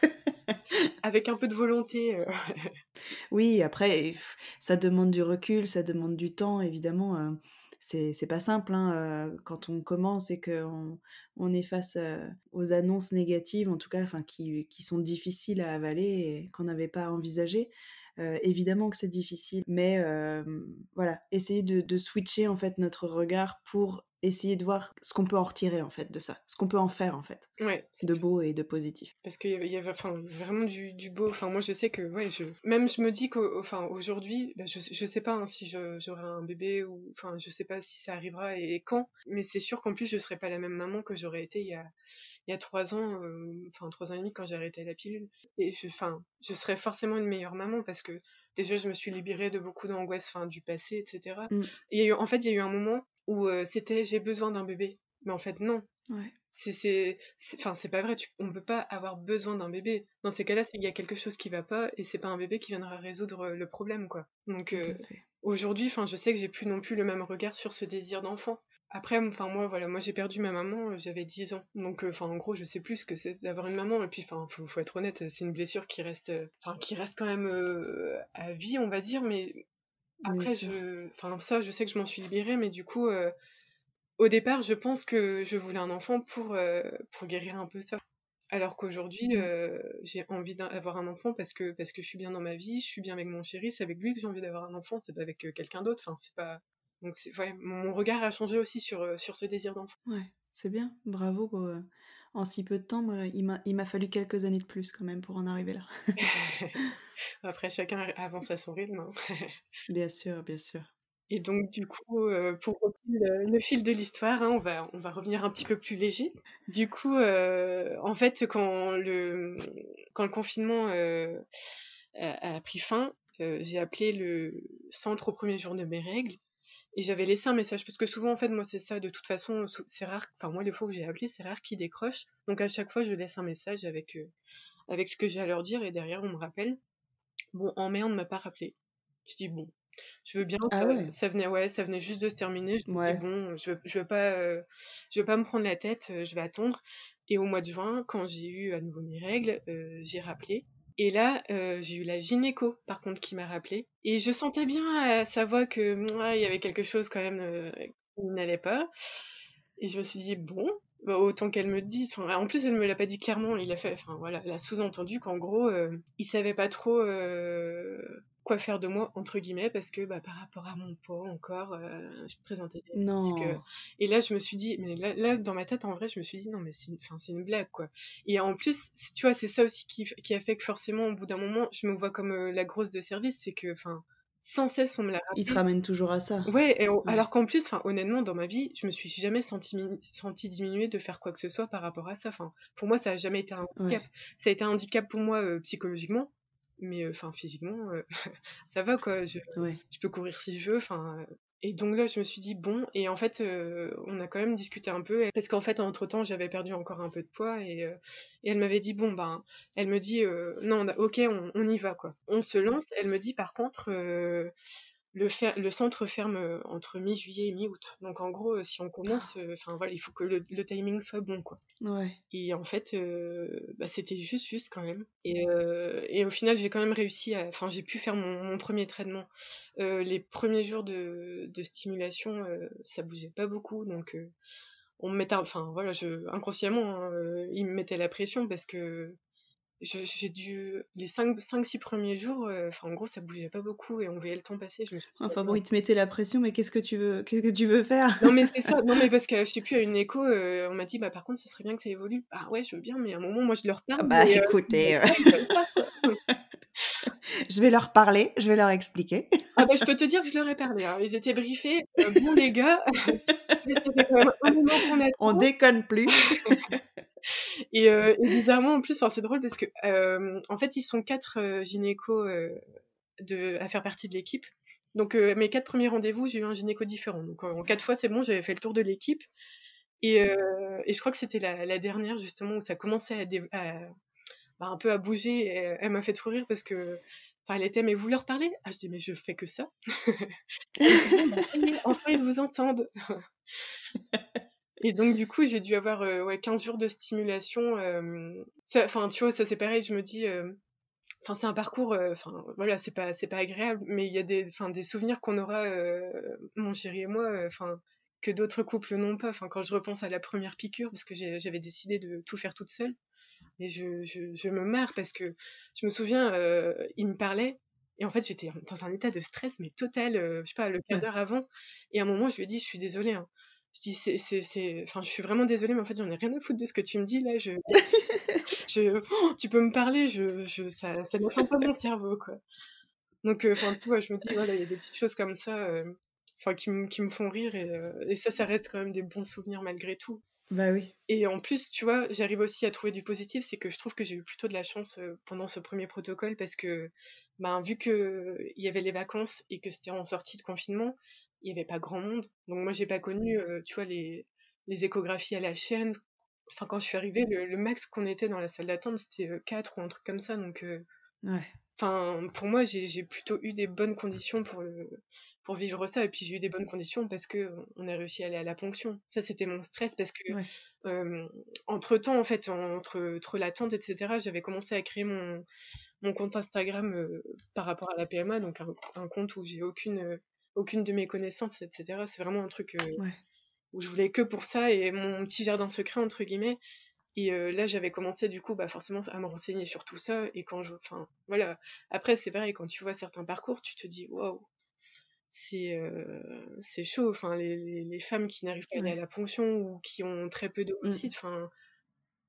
Avec un peu de volonté. Euh. oui, après, ça demande du recul, ça demande du temps, évidemment. Euh, c'est pas simple hein, euh, quand on commence et qu'on on est face aux annonces négatives, en tout cas, enfin, qui, qui sont difficiles à avaler et qu'on n'avait pas envisagé. évidemment que c'est difficile, mais voilà, essayer de, de, switcher en fait notre regard pour essayer de voir ce qu'on peut en retirer en fait de ça, ce qu'on peut en faire en fait, ouais, de beau et de positif. Parce qu'il y avait enfin, vraiment du, du, beau. Enfin, moi je sais que ouais, je... même je me dis qu'aujourd'hui, bah, je, je sais pas hein, si j'aurai un bébé ou enfin je sais pas si ça arrivera et, quand, mais c'est sûr qu'en plus je serai pas la même maman que j'aurais été il y a il y a trois ans, euh, enfin trois ans et demi quand j'ai arrêté la pilule. Et je, enfin, je serais forcément une meilleure maman parce que déjà je me suis libérée de beaucoup d'angoisse, enfin du passé, etc. Mm. Et y a eu, en fait, il y a eu un moment où c'était j'ai besoin d'un bébé. Mais en fait, non. Ouais. C'est, enfin, c'est pas vrai. Tu, on peut pas avoir besoin d'un bébé. Dans ces cas-là, il y a quelque chose qui va pas et c'est pas un bébé qui viendra résoudre le problème, quoi. Donc aujourd'hui, enfin, je sais que j'ai plus non plus le même regard sur ce désir d'enfant. Après, enfin moi, voilà, moi j'ai perdu ma maman, j'avais 10 ans, donc enfin en gros, je sais plus ce que c'est d'avoir une maman. Et puis, enfin, faut, faut être honnête, c'est une blessure qui reste, enfin, qui reste quand même à vie, on va dire, mais après, je, enfin ça, je sais que je m'en suis libérée, mais du coup, euh, au départ, je pense que je voulais un enfant pour euh, pour guérir un peu ça. Alors qu'aujourd'hui, mmh. euh, j'ai envie d'avoir un enfant parce que parce que je suis bien dans ma vie, je suis bien avec mon chéri, c'est avec lui que j'ai envie d'avoir un enfant, c'est pas avec quelqu'un d'autre. Enfin, c'est pas. Donc ouais, mon regard a changé aussi sur sur ce désir d'enfant. Ouais, c'est bien, bravo en si peu de temps, il m'a fallu quelques années de plus quand même pour en arriver là. *laughs* Après, chacun avance à son rythme. Hein. *laughs* bien sûr, bien sûr. Et donc, du coup, euh, pour le, le, fil de l'histoire, hein, on, va, on va revenir un petit peu plus léger. Du coup, euh, en fait, quand le, quand le confinement euh, a, pris fin, j'ai appelé le centre au premier jour de mes règles et j'avais laissé un message parce que souvent en fait moi c'est ça de toute façon c'est rare enfin moi les fois où j'ai appelé c'est rare qu'ils décrochent donc à chaque fois je laisse un message avec euh, avec ce que j'ai à leur dire et derrière on me rappelle. Bon en mai on ne m'a pas rappelé. Je dis bon je veux bien ah ouais. ça venait ouais ça venait juste de se terminer. Je me dis bon je veux, je veux pas euh, je veux pas me prendre la tête euh, je vais attendre. Et au mois de juin quand j'ai eu à nouveau mes règles j'ai rappelé et là, euh, j'ai eu la gynéco, par contre, qui m'a rappelé. Et je sentais bien à sa voix que moi, il y avait quelque chose quand même euh, qui n'allait pas. Et je me suis dit, bon, bah, autant qu'elle me dise. En plus, elle me l'a pas dit clairement. Il a fait, enfin voilà, elle a sous-entendu qu'en gros, euh, il savait pas trop euh, quoi faire de moi entre guillemets parce que bah, par rapport à mon poids encore euh, je présentais des non. et là je me suis dit mais là, là, dans ma tête en vrai je me suis dit non mais c'est une, blague quoi. Et en plus tu vois c'est ça aussi qui, qui a fait que forcément au bout d'un moment je me vois comme euh, la grosse de service c'est que enfin sans cesse on me l'a il te ramène toujours à ça. Ouais, et alors qu'en plus honnêtement dans ma vie je me suis jamais senti senti diminuer de faire quoi que ce soit par rapport à ça. Pour moi ça a jamais été un handicap. Ça a été un handicap pour moi euh, psychologiquement mais enfin physiquement, *laughs* ça va quoi. Je, je peux courir si je veux. Enfin, et donc là, je me suis dit, bon, et en fait, euh, on a quand même discuté un peu, parce qu'en fait, entre-temps, j'avais perdu encore un peu de poids, et, euh, et elle m'avait dit, bon, ben, elle me dit, euh, non, ok, on, on, y va, quoi. On se lance, elle me dit, par contre, le, le, centre ferme euh, entre mi-juillet et mi-août. Donc en gros, euh, si on commence, euh, enfin voilà, il faut que le, timing soit bon, quoi. Ouais. Et en fait, bah, c'était juste juste quand même. Et, et au final, j'ai quand même réussi à, enfin j'ai pu faire mon, premier traitement. les premiers jours de, de stimulation, ça bougeait pas beaucoup, donc on me mettait, enfin voilà, je inconsciemment, hein, il me mettait la pression parce que j'ai dû les 5-6 premiers jours euh, en gros ça bougeait pas beaucoup et on voyait le temps passer je me suis enfin bon il te mettait la pression mais qu'est-ce que tu veux qu'est-ce que tu veux faire? Non mais c'est ça. *laughs* Non mais parce que je sais plus à une écho euh, on m'a dit bah par contre ce serait bien que ça évolue. Ah ouais je veux bien mais à un moment moi je leur parle bah euh, écoutez *laughs* je vais leur parler je vais leur expliquer. Ah bah je peux te dire que je leur ai parlé hein. ils étaient briefés bon les gars. *laughs* On déconne plus et, euh, bizarrement, en plus, c'est drôle parce que, euh, en fait, ils sont quatre euh, gynécos de, à faire partie de l'équipe. Donc, mes quatre premiers rendez-vous, j'ai eu un gynéco différent. Donc, en quatre fois, c'est bon, j'avais fait le tour de l'équipe. Et, et, je crois que c'était la, dernière, justement, où ça commençait à, bah, un peu à bouger. Elle m'a fait trop rire parce que. Enfin, elle était, mais vous leur parlez? Ah, je dis, mais je fais que ça. *laughs* enfin, ils vous entendent. *laughs* Et donc, du coup, j'ai dû avoir euh, ouais, 15 jours de stimulation. Euh, enfin, tu vois, ça c'est pareil, je me dis. Euh, enfin, c'est un parcours, enfin, voilà, c'est pas, c'est pas agréable, mais il y a des, des souvenirs qu'on aura, mon chéri et moi, enfin, que d'autres couples n'ont pas. Enfin, quand je repense à la première piqûre, parce que j'avais décidé de tout faire toute seule, mais je, je, je me marre parce que je me souviens, il me parlait, et en fait, j'étais dans un état de stress, mais total, je sais pas, le quart d'heure avant. Et à un moment, je lui ai dit, je suis désolée, hein, je dis, c'est, c'est, c'est... Enfin, je suis vraiment désolée, mais en fait, j'en ai rien à foutre de ce que tu me dis là. Je, *laughs* je... Oh, tu peux me parler, je, je... ça, ça n'atteint pas mon cerveau, quoi. Donc, euh, enfin, vois, je me dis, voilà, il y a des petites choses comme ça, euh, qui, me, qui me font rire, et, euh, et ça, ça reste quand même des bons souvenirs malgré tout. Bah oui. Et en plus, tu vois, j'arrive aussi à trouver du positif, c'est que je trouve que j'ai eu plutôt de la chance pendant ce premier protocole parce que, ben, vu qu'il y avait les vacances et que c'était en sortie de confinement, il n'y avait pas grand monde. Donc moi, j'ai pas connu, euh, tu vois, les, les échographies à la chaîne. Enfin, quand je suis arrivée, le, max qu'on était dans la salle d'attente, c'était 4 euh, ou un truc comme ça. Donc, euh, ouais. pour moi, j'ai plutôt eu des bonnes conditions pour, pour vivre ça. Et puis, j'ai eu des bonnes conditions parce que on a réussi à aller à la ponction. Ça, c'était mon stress parce que, entre temps, en fait, entre, entre l'attente, etc., j'avais commencé à créer mon, mon compte Instagram par rapport à la PMA, donc un, un compte où j'ai aucune aucune de mes connaissances, etc. C'est vraiment un truc euh, où je voulais que pour ça et mon petit jardin secret, entre guillemets. Et euh, là, j'avais commencé du coup, bah, forcément, à me renseigner sur tout ça. Et quand je. Enfin, voilà. Après, c'est pareil, quand tu vois certains parcours, tu te dis, waouh, c'est euh, chaud. Enfin, les, les, femmes qui n'arrivent pas à la ponction ou qui ont très peu de mmh. enfin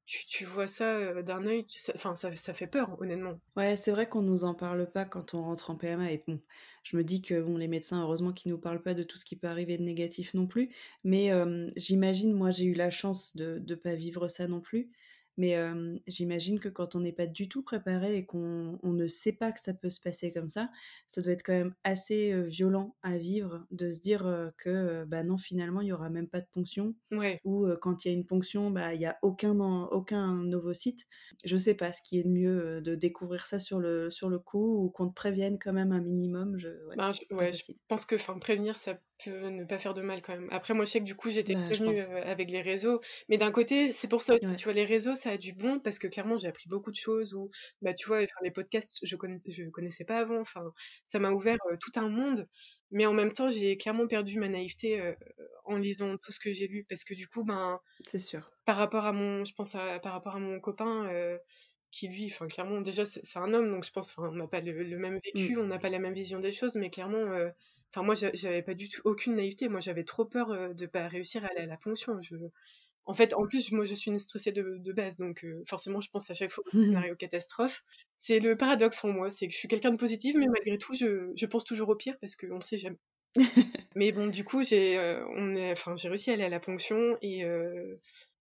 tu, vois ça euh, d'un œil, enfin ça, ça, fait peur honnêtement. Ouais, c'est vrai qu'on nous en parle pas quand on rentre en PMA et bon, je me dis que bon les médecins heureusement qu'ils nous parlent pas de tout ce qui peut arriver de négatif non plus, mais j'imagine moi j'ai eu la chance de ne pas vivre ça non plus, mais j'imagine que quand on n'est pas du tout préparé et qu'on ne sait pas que ça peut se passer comme ça, ça doit être quand même assez violent à vivre de se dire que bah non finalement il y aura même pas de ponction ou quand il y a une ponction bah il y a aucun aucun ovocyte. Je sais pas ce qui est le mieux de découvrir ça sur le sur le coup ou qu'on te prévienne quand même un minimum. Je, ben, je pense que enfin prévenir ça peut ne pas faire de mal quand même. Après, moi, je sais que du coup, j'étais bah, prévenue euh, avec les réseaux. Mais d'un côté, c'est pour ça aussi, tu vois, les réseaux, ça a du bon parce que clairement, j'ai appris beaucoup de choses ou, bah, tu vois, les podcasts, je connaissais, je connaissais pas avant. Enfin, ça m'a ouvert euh, tout un monde. Mais en même temps, j'ai clairement perdu ma naïveté euh, en lisant tout ce que j'ai lu parce que du coup, ben, c'est sûr. Par rapport à mon, je pense à, par rapport à mon copain, qui lui, enfin, clairement, déjà, c'est un homme, donc je pense, on n'a pas le, même vécu, mmh. on n'a pas la même vision des choses, mais clairement, Enfin, moi, j'avais pas du tout aucune naïveté. Moi, j'avais trop peur euh, de pas réussir à aller à la ponction. Je... En fait, en plus, moi, je suis une stressée de, de base, donc euh, forcément, je pense à chaque fois au *laughs* scénario catastrophe. C'est le paradoxe en moi, c'est que je suis quelqu'un de positif, mais malgré tout, je, je pense toujours au pire parce qu'on ne sait jamais. *laughs* mais bon, du coup, j'ai, euh, on est, enfin, j'ai réussi à aller à la ponction et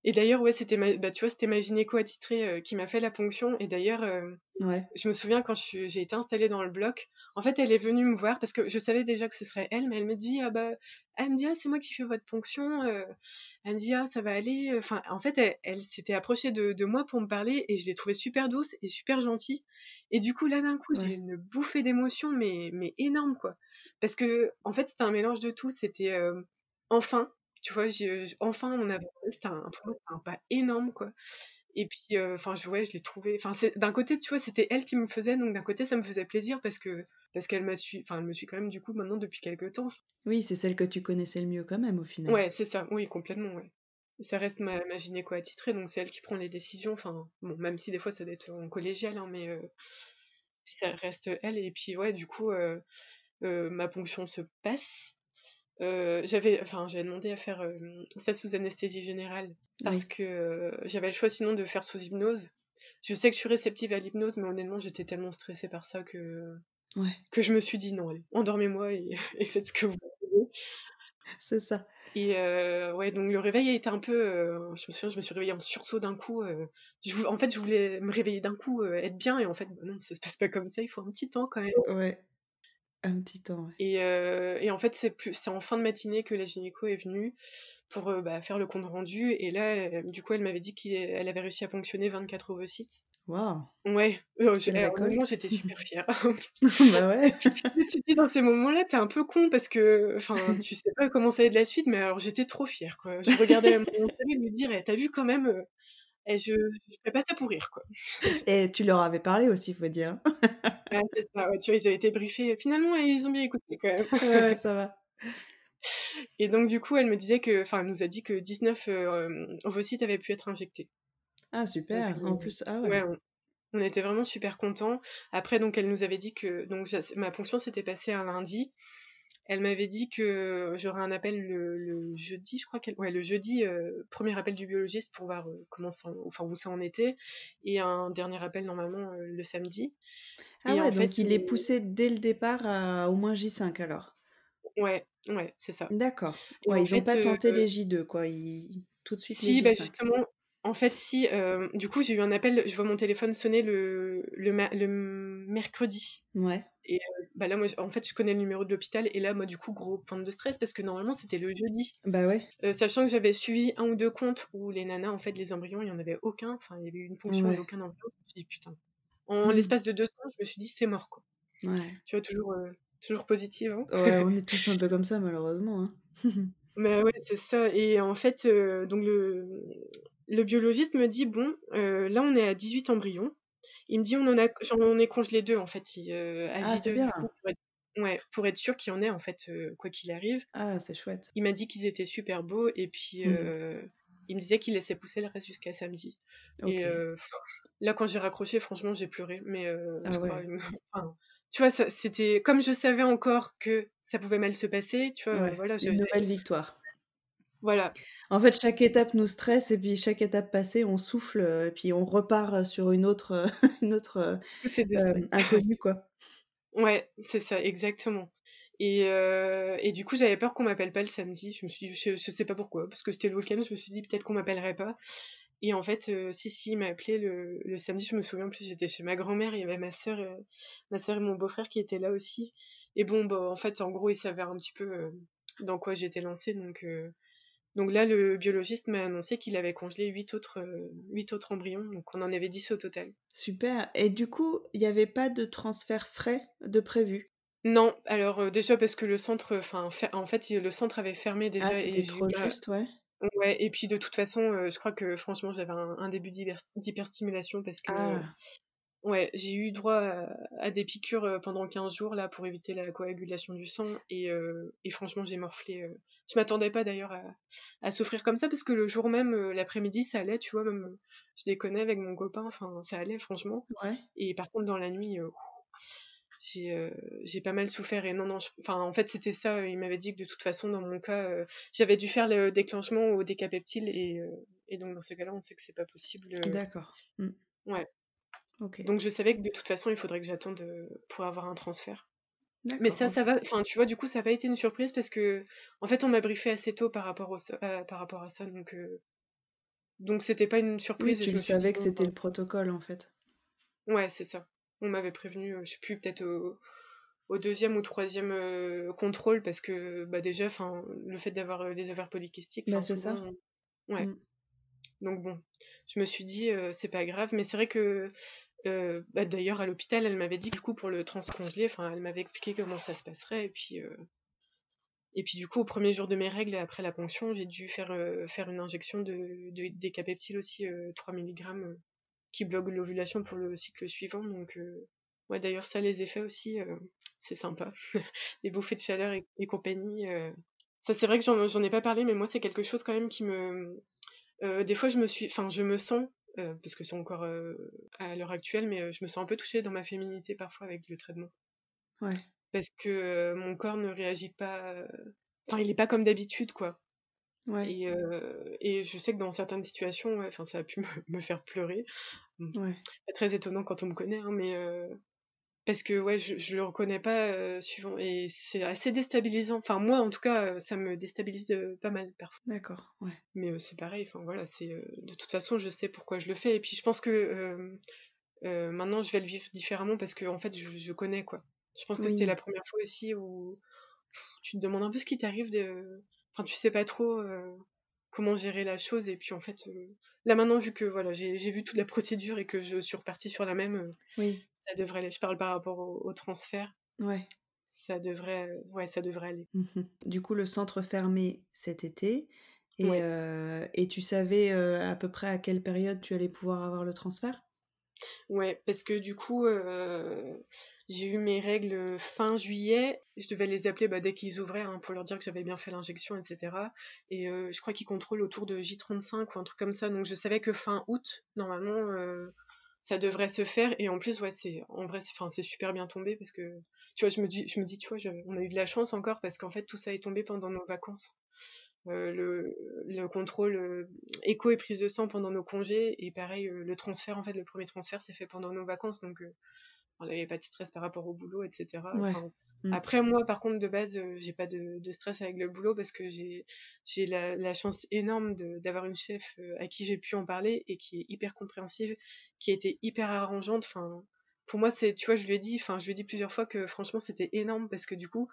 Et d'ailleurs, ouais, c'était ma, bah, tu vois, c'était ma gynéco attitrée euh, qui m'a fait la ponction. Et d'ailleurs, euh, Ouais. je me souviens quand je j'ai été installée dans le bloc, en fait, elle est venue me voir parce que je savais déjà que ce serait elle, mais elle me dit, ah bah, elle me dit, ah, c'est moi qui fais votre ponction. euh. Elle me dit, ah, ça va aller. Enfin, en fait, elle, elle s'était approchée de, de moi pour me parler et je l'ai trouvée super douce et super gentille. Et du coup, là, d'un coup, j'ai Ouais. une bouffée d'émotions, mais, mais énorme, quoi. Parce que, en fait, c'était un mélange de tout. C'était euh, enfin, tu vois, enfin, on avançait. C'était un, pour moi, c'était un pas énorme, quoi. Et puis, euh, enfin, je, ouais, je l'ai trouvé. Enfin, c'est- d'un côté, tu vois, c'était elle qui me faisait, donc d'un côté, ça me faisait plaisir parce que parce qu'elle m'a su, enfin, elle me suit quand même du coup maintenant depuis quelques temps. Oui, c'est celle que tu connaissais le mieux quand même au final. Ouais, c'est ça. Oui, complètement, ouais. Ça reste ma, ma gynéco attitrée, donc c'est elle qui prend les décisions. Enfin, bon, même si des fois ça doit être en collégial, hein, mais euh, ça reste elle. Et puis, ouais, du coup, euh, euh, ma ponction se passe. Euh, j'avais, enfin, j'avais demandé à faire euh, ça sous anesthésie générale parce Oui. que euh, j'avais le choix sinon de faire sous hypnose. Je sais que je suis réceptive à l'hypnose, mais honnêtement, j'étais tellement stressée par ça que, Ouais, que je me suis dit non, allez, endormez-moi et, *laughs* et faites ce que vous voulez. c'est ça. Et ouais, donc le réveil a été un peu. je me souviens, je me suis réveillée en sursaut d'un coup. je en fait, je voulais me réveiller d'un coup, être bien, et en fait, bah non, ça se passe pas comme ça, il faut un petit temps quand même. Ouais, un petit temps, ouais. Et, euh, et en fait, c'est en fin de matinée que la gynéco est venue pour euh, bah, faire le compte rendu. Et là, euh, du coup, elle m'avait dit qu'elle avait réussi à ponctionner 24 ovocytes. Waouh, Ouais, j'étais super fière. *laughs* *laughs* bah ouais. tu te dis dans ces moments-là, t'es un peu con parce que, enfin, *laughs* tu sais pas comment ça va être la suite, mais alors j'étais trop fière, quoi. Je regardais mon chéri lui dire, eh, t'as vu quand même, eh, je, je fais pas ça pour rire, quoi. *laughs* Et tu leur avais parlé aussi, faut dire. *laughs* Ouais, c'est ça, ouais, tu vois, ils avaient été briefés. Finalement, ils ont bien écouté quand même. Ouais, ça va. *laughs* Et donc, du coup, elle me disait que, enfin, elle nous a dit que 19 euh, ovocytes avaient pu être injectés. Ah, super. Donc, En euh, plus, ah Ouais, ouais. on, on était vraiment super contents. Après, donc, elle nous avait dit que donc, ma ponction s'était passée un lundi. Elle m'avait dit que j'aurais un appel le, le jeudi, je crois qu'elle. Ouais, le jeudi, euh, premier appel du biologiste pour voir euh, comment ça, enfin, où ça en était. Et un dernier appel, normalement, euh, le samedi. Ah Et ouais, en donc fait, il est poussé dès le départ à au moins J5 alors. ouais, ouais, c'est ça. D'accord. Ouais, ils ont fait, pas tenté les J2, quoi. Ils... Tout de suite les si, bah J5. justement, en fait, si, euh, du coup, j'ai eu un appel, je vois mon téléphone sonner le, le, le mercredi. Ouais. Et euh, bah là, moi, en fait, je connais le numéro de l'hôpital. Et là, moi, du coup, gros point de stress parce que normalement, c'était le jeudi. Bah ouais. Euh, sachant que j'avais suivi un ou deux comptes où les nanas, en fait, les embryons, il n'y en avait aucun. Enfin, il y avait eu une ponction et Ouais. aucun embryon. Je me suis dit, putain. En Hmm. l'espace de deux secondes, je me suis dit, c'est mort, quoi. Ouais. Tu vois, toujours, toujours positive. hein. Ouais, *laughs* on est tous un peu comme ça, malheureusement. hein. Mais *laughs* ouais, c'est ça. Et en fait, donc le, le biologiste me dit, bon, euh, là, on est à 18 embryons. Il me dit, on en a, j'en ai congelé deux, en fait, il, euh, à Ah, c'est J2, bien. du coup, pour être, ouais, pour être sûr qu'il y en ait, en fait, euh, quoi qu'il arrive. Ah, c'est chouette. Il m'a dit qu'ils étaient super beaux, et puis euh, il me disait qu'il laissait pousser le reste jusqu'à samedi. Et là, quand j'ai raccroché, franchement, j'ai pleuré. Mais Ah je ouais. crois, il me- enfin, tu vois, c'était comme je savais encore que ça pouvait mal se passer, tu vois, Ouais. voilà, Une nouvelle victoire. Voilà, En fait, chaque étape nous stresse et puis chaque étape passée, on souffle euh, et puis on repart euh, sur une autre, euh, *laughs* une autre euh, inconnue, quoi. Ouais, c'est ça, exactement. Et, euh, et du coup, j'avais peur qu'on m'appelle pas le samedi. Je me suis je, je sais pas pourquoi, parce que c'était le week-end, je me suis dit peut-être qu'on m'appellerait pas. Et en fait, euh, si, si, il m'a appelé le, le samedi, je me souviens en plus, j'étais chez ma grand-mère, il y avait ma sœur, euh, ma sœur et mon beau-frère qui étaient là aussi. Et bon, bah, en fait, en gros, il s'avère un petit peu dans quoi j'étais lancée. Donc, donc là, le biologiste m'a annoncé qu'il avait congelé 8 autres, euh, huit autres embryons, donc on en avait 10 au total. Super. Et du coup, il n'y avait pas de transfert frais de prévu? Non, alors euh, déjà parce que le centre, enfin, en fait, le centre avait fermé déjà Ah, c'était trop juste, ouais. Ouais, et puis de toute façon, euh, je crois que franchement, j'avais un, un début d'hyper- d'hyperstimulation parce que Ah, ouais, j'ai eu droit à, à des piqûres euh, pendant 15 jours là pour éviter la coagulation du sang et, euh, et franchement, j'ai morflé. euh. Je m'attendais pas d'ailleurs à, à souffrir comme ça parce que le jour même, euh, l'après-midi, ça allait, tu vois, même je déconnais avec mon copain, enfin, ça allait franchement. ouais. Et par contre, dans la nuit, j'ai j'ai pas mal souffert et non non je- enfin en fait c'était ça il m'avait dit que de toute façon dans mon cas j'avais dû faire le déclenchement au décapeptile et et donc dans ces cas-là on sait que c'est pas possible D'accord. Mm. ouais Donc je savais que de toute façon il faudrait que j'attende euh, pour avoir un transfert mais ça ça va enfin tu vois du coup ça n'a pas été une surprise parce que en fait on m'a briefé assez tôt par rapport au euh, par rapport à ça donc euh, donc c'était pas une surprise. Oui, tu le savais que c'était le protocole en fait. Ouais, c'est ça. On m'avait prévenu, je sais plus, peut-être au, deuxième ou troisième contrôle parce que bah déjà, le fait d'avoir des ovaires polykystiques. Bah, c'est ça. Ouais. Mmh. Donc bon, je me suis dit c'est pas grave, mais c'est vrai que bah, d'ailleurs à l'hôpital, elle m'avait dit du coup pour le transcongelé, enfin, elle m'avait expliqué comment ça se passerait et puis et puis du coup, au premier jour de mes règles, après la ponction, j'ai dû faire, euh, faire une injection de, de aussi, 3 euh, mg, euh, qui bloque l'ovulation pour le cycle suivant. Donc, ouais, d'ailleurs, ça, les effets aussi, c'est sympa. *laughs* les bouffées de chaleur et, compagnie. Ça, c'est vrai que j'en ai pas parlé, mais moi, c'est quelque chose quand même qui me... des fois, je me suis... Enfin, je me sens parce que c'est encore à l'heure actuelle, mais je me sens un peu touchée dans ma féminité parfois avec le traitement. Ouais parce que mon corps ne réagit pas. Enfin, il est pas comme d'habitude, quoi. Ouais. Et, et, je sais que dans certaines situations, ça a pu me, *laughs* faire pleurer. Ouais. Pas très étonnant quand on me connaît, hein, mais parce que ouais, je, je le reconnais pas suivant et c'est assez déstabilisant. Enfin, moi, en tout cas, ça me déstabilise pas mal parfois. D'accord, ouais. Mais c'est pareil. Enfin voilà, c'est de toute façon, je sais pourquoi je le fais. Et puis je pense que maintenant, je vais le vivre différemment parce que en fait, je, je connais quoi. Je pense que c'était la première fois aussi où tu te demandes un peu ce qui t'arrive de. Enfin, tu sais pas trop euh, comment gérer la chose. Et puis en fait, euh, là maintenant, vu que voilà, j'ai vu toute la procédure et que je suis repartie sur la même, euh, oui. Ça devrait aller. Je parle par rapport au, transfert. Ouais. Ça devrait, ouais, ça devrait aller. Mmh du coup, le centre fermé cet été. Et, et tu savais à peu près à quelle période tu allais pouvoir avoir le transfert? Ouais, parce que du coup, j'ai eu mes règles fin juillet. Je devais les appeler bah, dès qu'ils ouvraient hein, pour leur dire que j'avais bien fait l'injection, etc. Et euh, je crois qu'ils contrôlent autour de J35 ou un truc comme ça. Donc je savais que fin août, normalement, euh, ça devrait se faire. Et en plus, ouais, c'est en vrai, c'est super bien tombé parce que tu vois, je me dis, je me dis, tu vois, on a eu de la chance encore parce qu'en fait, tout ça est tombé pendant nos vacances. Euh, le, le, contrôle écho et prise de sang pendant nos congés et pareil le transfert en fait le premier transfert s'est fait pendant nos vacances donc on n'avait pas de stress par rapport au boulot, etc. Mm. Après, moi, par contre, de base, euh, j'ai pas de, stress avec le boulot parce que j'ai j'ai la, chance énorme d'avoir une chef euh, à qui j'ai pu en parler et qui est hyper compréhensive, qui a été hyper arrangeante. Enfin, pour moi, c'est, tu vois, je lui ai dit, enfin, je lui ai dit plusieurs fois que franchement, c'était énorme parce que du coup,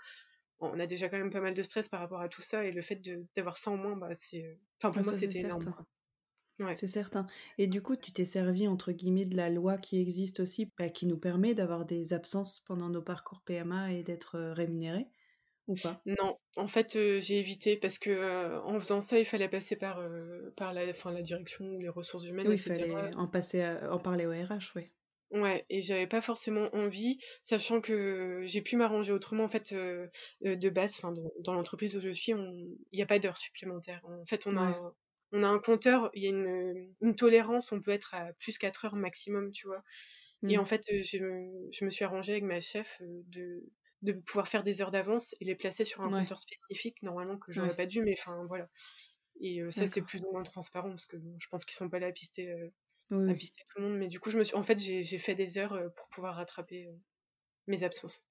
on a déjà quand même pas mal de stress par rapport à tout ça et le fait d'avoir ça en moins, bah, c'est, enfin, pour moi, c'était énorme. C'est certain. Et du coup, tu t'es servi, entre guillemets, de la loi qui existe aussi, bah, qui nous permet d'avoir des absences pendant nos parcours PMA et d'être rémunérés ou pas? Non, en fait, j'ai évité parce que en faisant ça, il fallait passer par, par la, la direction ou les ressources humaines. Oui, il fallait en, passer en parler au RH, oui. Ouais, et j'avais pas forcément envie, sachant que j'ai pu m'arranger autrement. En fait, de base, dans l'entreprise où je suis, il n'y a pas d'heures supplémentaires. En fait, on a on a un compteur, il y a une, tolérance, on peut être à plus 4 heures maximum, tu vois. Et en mmh. fait, je, me suis arrangée avec ma chef de, de pouvoir faire des heures d'avance et les placer sur un compteur spécifique, normalement que j'aurais pas dû, mais enfin voilà. Et ça, c'est plus ou moins transparent parce que je pense qu'ils sont pas là à pister, à pister tout le monde. Mais du coup, je me suis, en fait, j'ai fait des heures pour pouvoir rattraper mes absences.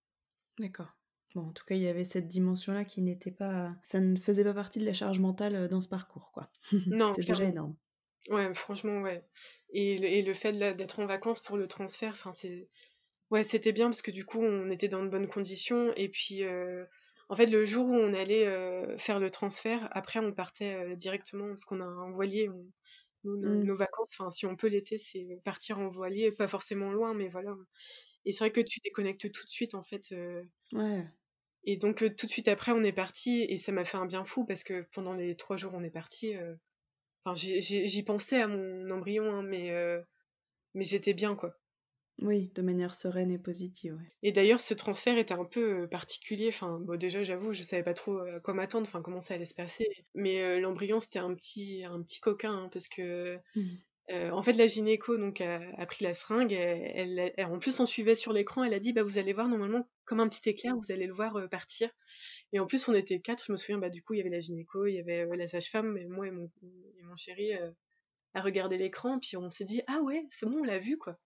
D'accord. Bon, en tout cas, il y avait cette dimension-là qui n'était pas. Ça ne faisait pas partie de la charge mentale dans ce parcours, quoi. *laughs* Non, c'est déjà énorme. Ouais, franchement, ouais. Et le, fait d'être en vacances pour le transfert, enfin, c'est. Ouais, c'était bien parce que du coup, on était dans de bonnes conditions. Et puis, euh, en fait, le jour où on allait euh, faire le transfert, après, on partait directement parce qu'on a un voilier. Mmh. nos, vacances, enfin, si on peut l'été, c'est partir en voilier, pas forcément loin, mais voilà. Et c'est vrai que tu déconnectes tout de suite, en fait. Ouais. Et donc tout de suite après, on est parti et ça m'a fait un bien fou parce que pendant les trois jours, on est parti. Enfin, j'y pensais à mon embryon, hein, mais mais j'étais bien quoi. Oui, de manière sereine et positive. Et d'ailleurs, ce transfert était un peu particulier. Enfin, bon, déjà, j'avoue, je savais pas trop à quoi m'attendre, enfin, comment ça allait se passer. Mais l'embryon, c'était un petit, un petit coquin, hein, parce que mmh. Euh, en fait, la gynéco donc a, pris la seringue. Elle, en plus, on suivait sur l'écran. Elle a dit, bah vous allez voir normalement comme un petit éclair, vous allez le voir euh, partir. Et en plus, on était quatre. Je me souviens, bah du coup, il y avait la gynéco, il y avait euh, la sage-femme, et moi et mon, et mon chéri. à regarder l'écran, puis on s'est dit ah ouais, c'est bon, on l'a vu quoi.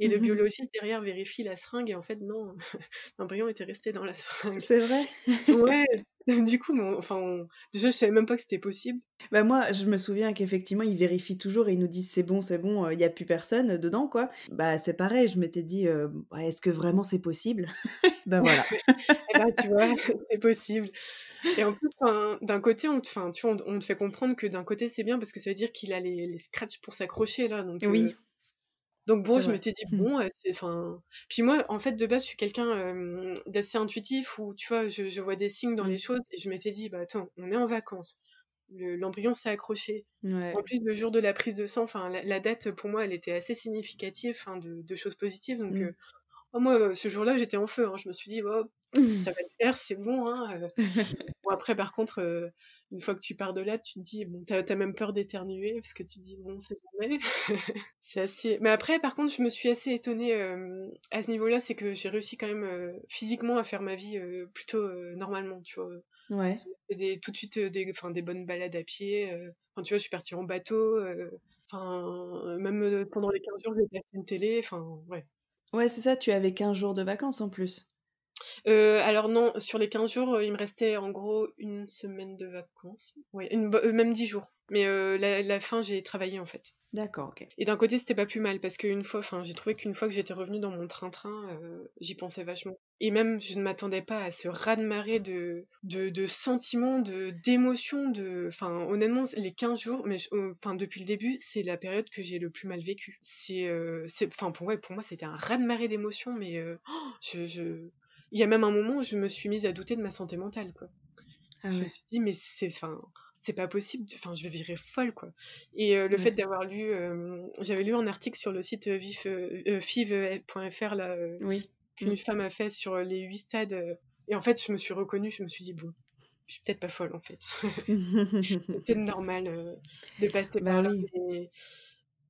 Et le biologiste derrière vérifie la seringue et en fait non, *laughs* l'embryon était resté dans la seringue. C'est vrai? *laughs* Ouais. *laughs* Du coup, enfin, déjà je savais même pas que c'était possible. Bah moi, je me souviens qu'effectivement, ils vérifient toujours et ils nous disent c'est bon, c'est bon, il n'y a plus personne dedans quoi. Bah c'est pareil, je m'étais dit est-ce que vraiment c'est possible? Bah voilà. et bah tu vois, c'est possible. Et en plus, d'un côté, on te, tu vois, on, te fait comprendre que d'un côté c'est bien parce que ça veut dire qu'il a les, les scratchs pour s'accrocher là. Donc, oui. Donc bon, je me suis dit, bon, c'est. Enfin... Puis moi, en fait, de base, je suis quelqu'un d'assez intuitif où, tu vois, je, vois des signes dans les mmh. choses et je m'étais dit, bah attends, on est en vacances. L'embryon s'est accroché. En plus, le jour de la prise de sang, enfin, la, date, pour moi, elle était assez significative de, choses positives. Donc, mmh. oh, moi, ce jour-là, j'étais en feu. Hein. Je me suis dit, oh, ça *laughs* va le faire, c'est bon. Hein, bon, après, par contre, une fois que tu pars de là, tu te dis, bon, t'as as même peur d'éternuer parce que tu te dis, bon, c'est jamais. *laughs* c'est assez. Mais après, par contre, je me suis assez étonnée euh, à ce niveau-là, c'est que j'ai réussi quand même euh, physiquement à faire ma vie euh, plutôt normalement, tu vois. Ouais. Des, tout de suite des, des bonnes balades à pied. Enfin, tu vois, je suis partie en bateau. Enfin, même pendant les 15 jours, j'ai fait une télé. Enfin, ouais. Ouais, c'est ça, tu avais 15 jours de vacances en plus. Euh, alors non, sur les 15 jours, euh, il me restait en gros une semaine de vacances. Oui, euh, même 10 jours. Mais la, fin, j'ai travaillé en fait. D'accord, ok. Et d'un côté, c'était pas plus mal parce qu'une fois, enfin, j'ai trouvé qu'une fois que j'étais revenue dans mon train-train, j'y pensais vachement. Et même, je ne m'attendais pas à ce raz-de-marée de, de, sentiments, de, d'émotions, de, enfin, honnêtement, les 15 jours, mais enfin, depuis le début, c'est la période que j'ai le plus mal vécu. C'est, enfin, pour, pour moi, c'était un raz-de-marée d'émotions, mais oh, je il y a même un moment où je me suis mise à douter de ma santé mentale, quoi. Ah je me suis dit, mais c'est, enfin, c'est pas possible, enfin, je vais virer folle, quoi. Et euh, le fait d'avoir lu, euh, j'avais lu un article sur le site vif, euh, fiv.fr, là, qu'une mm. femme a fait sur les huit stades. et en fait, je me suis reconnue, je me suis dit, bon, je suis peut-être pas folle, en fait. *laughs* *laughs* C'était normal de passer bah par là.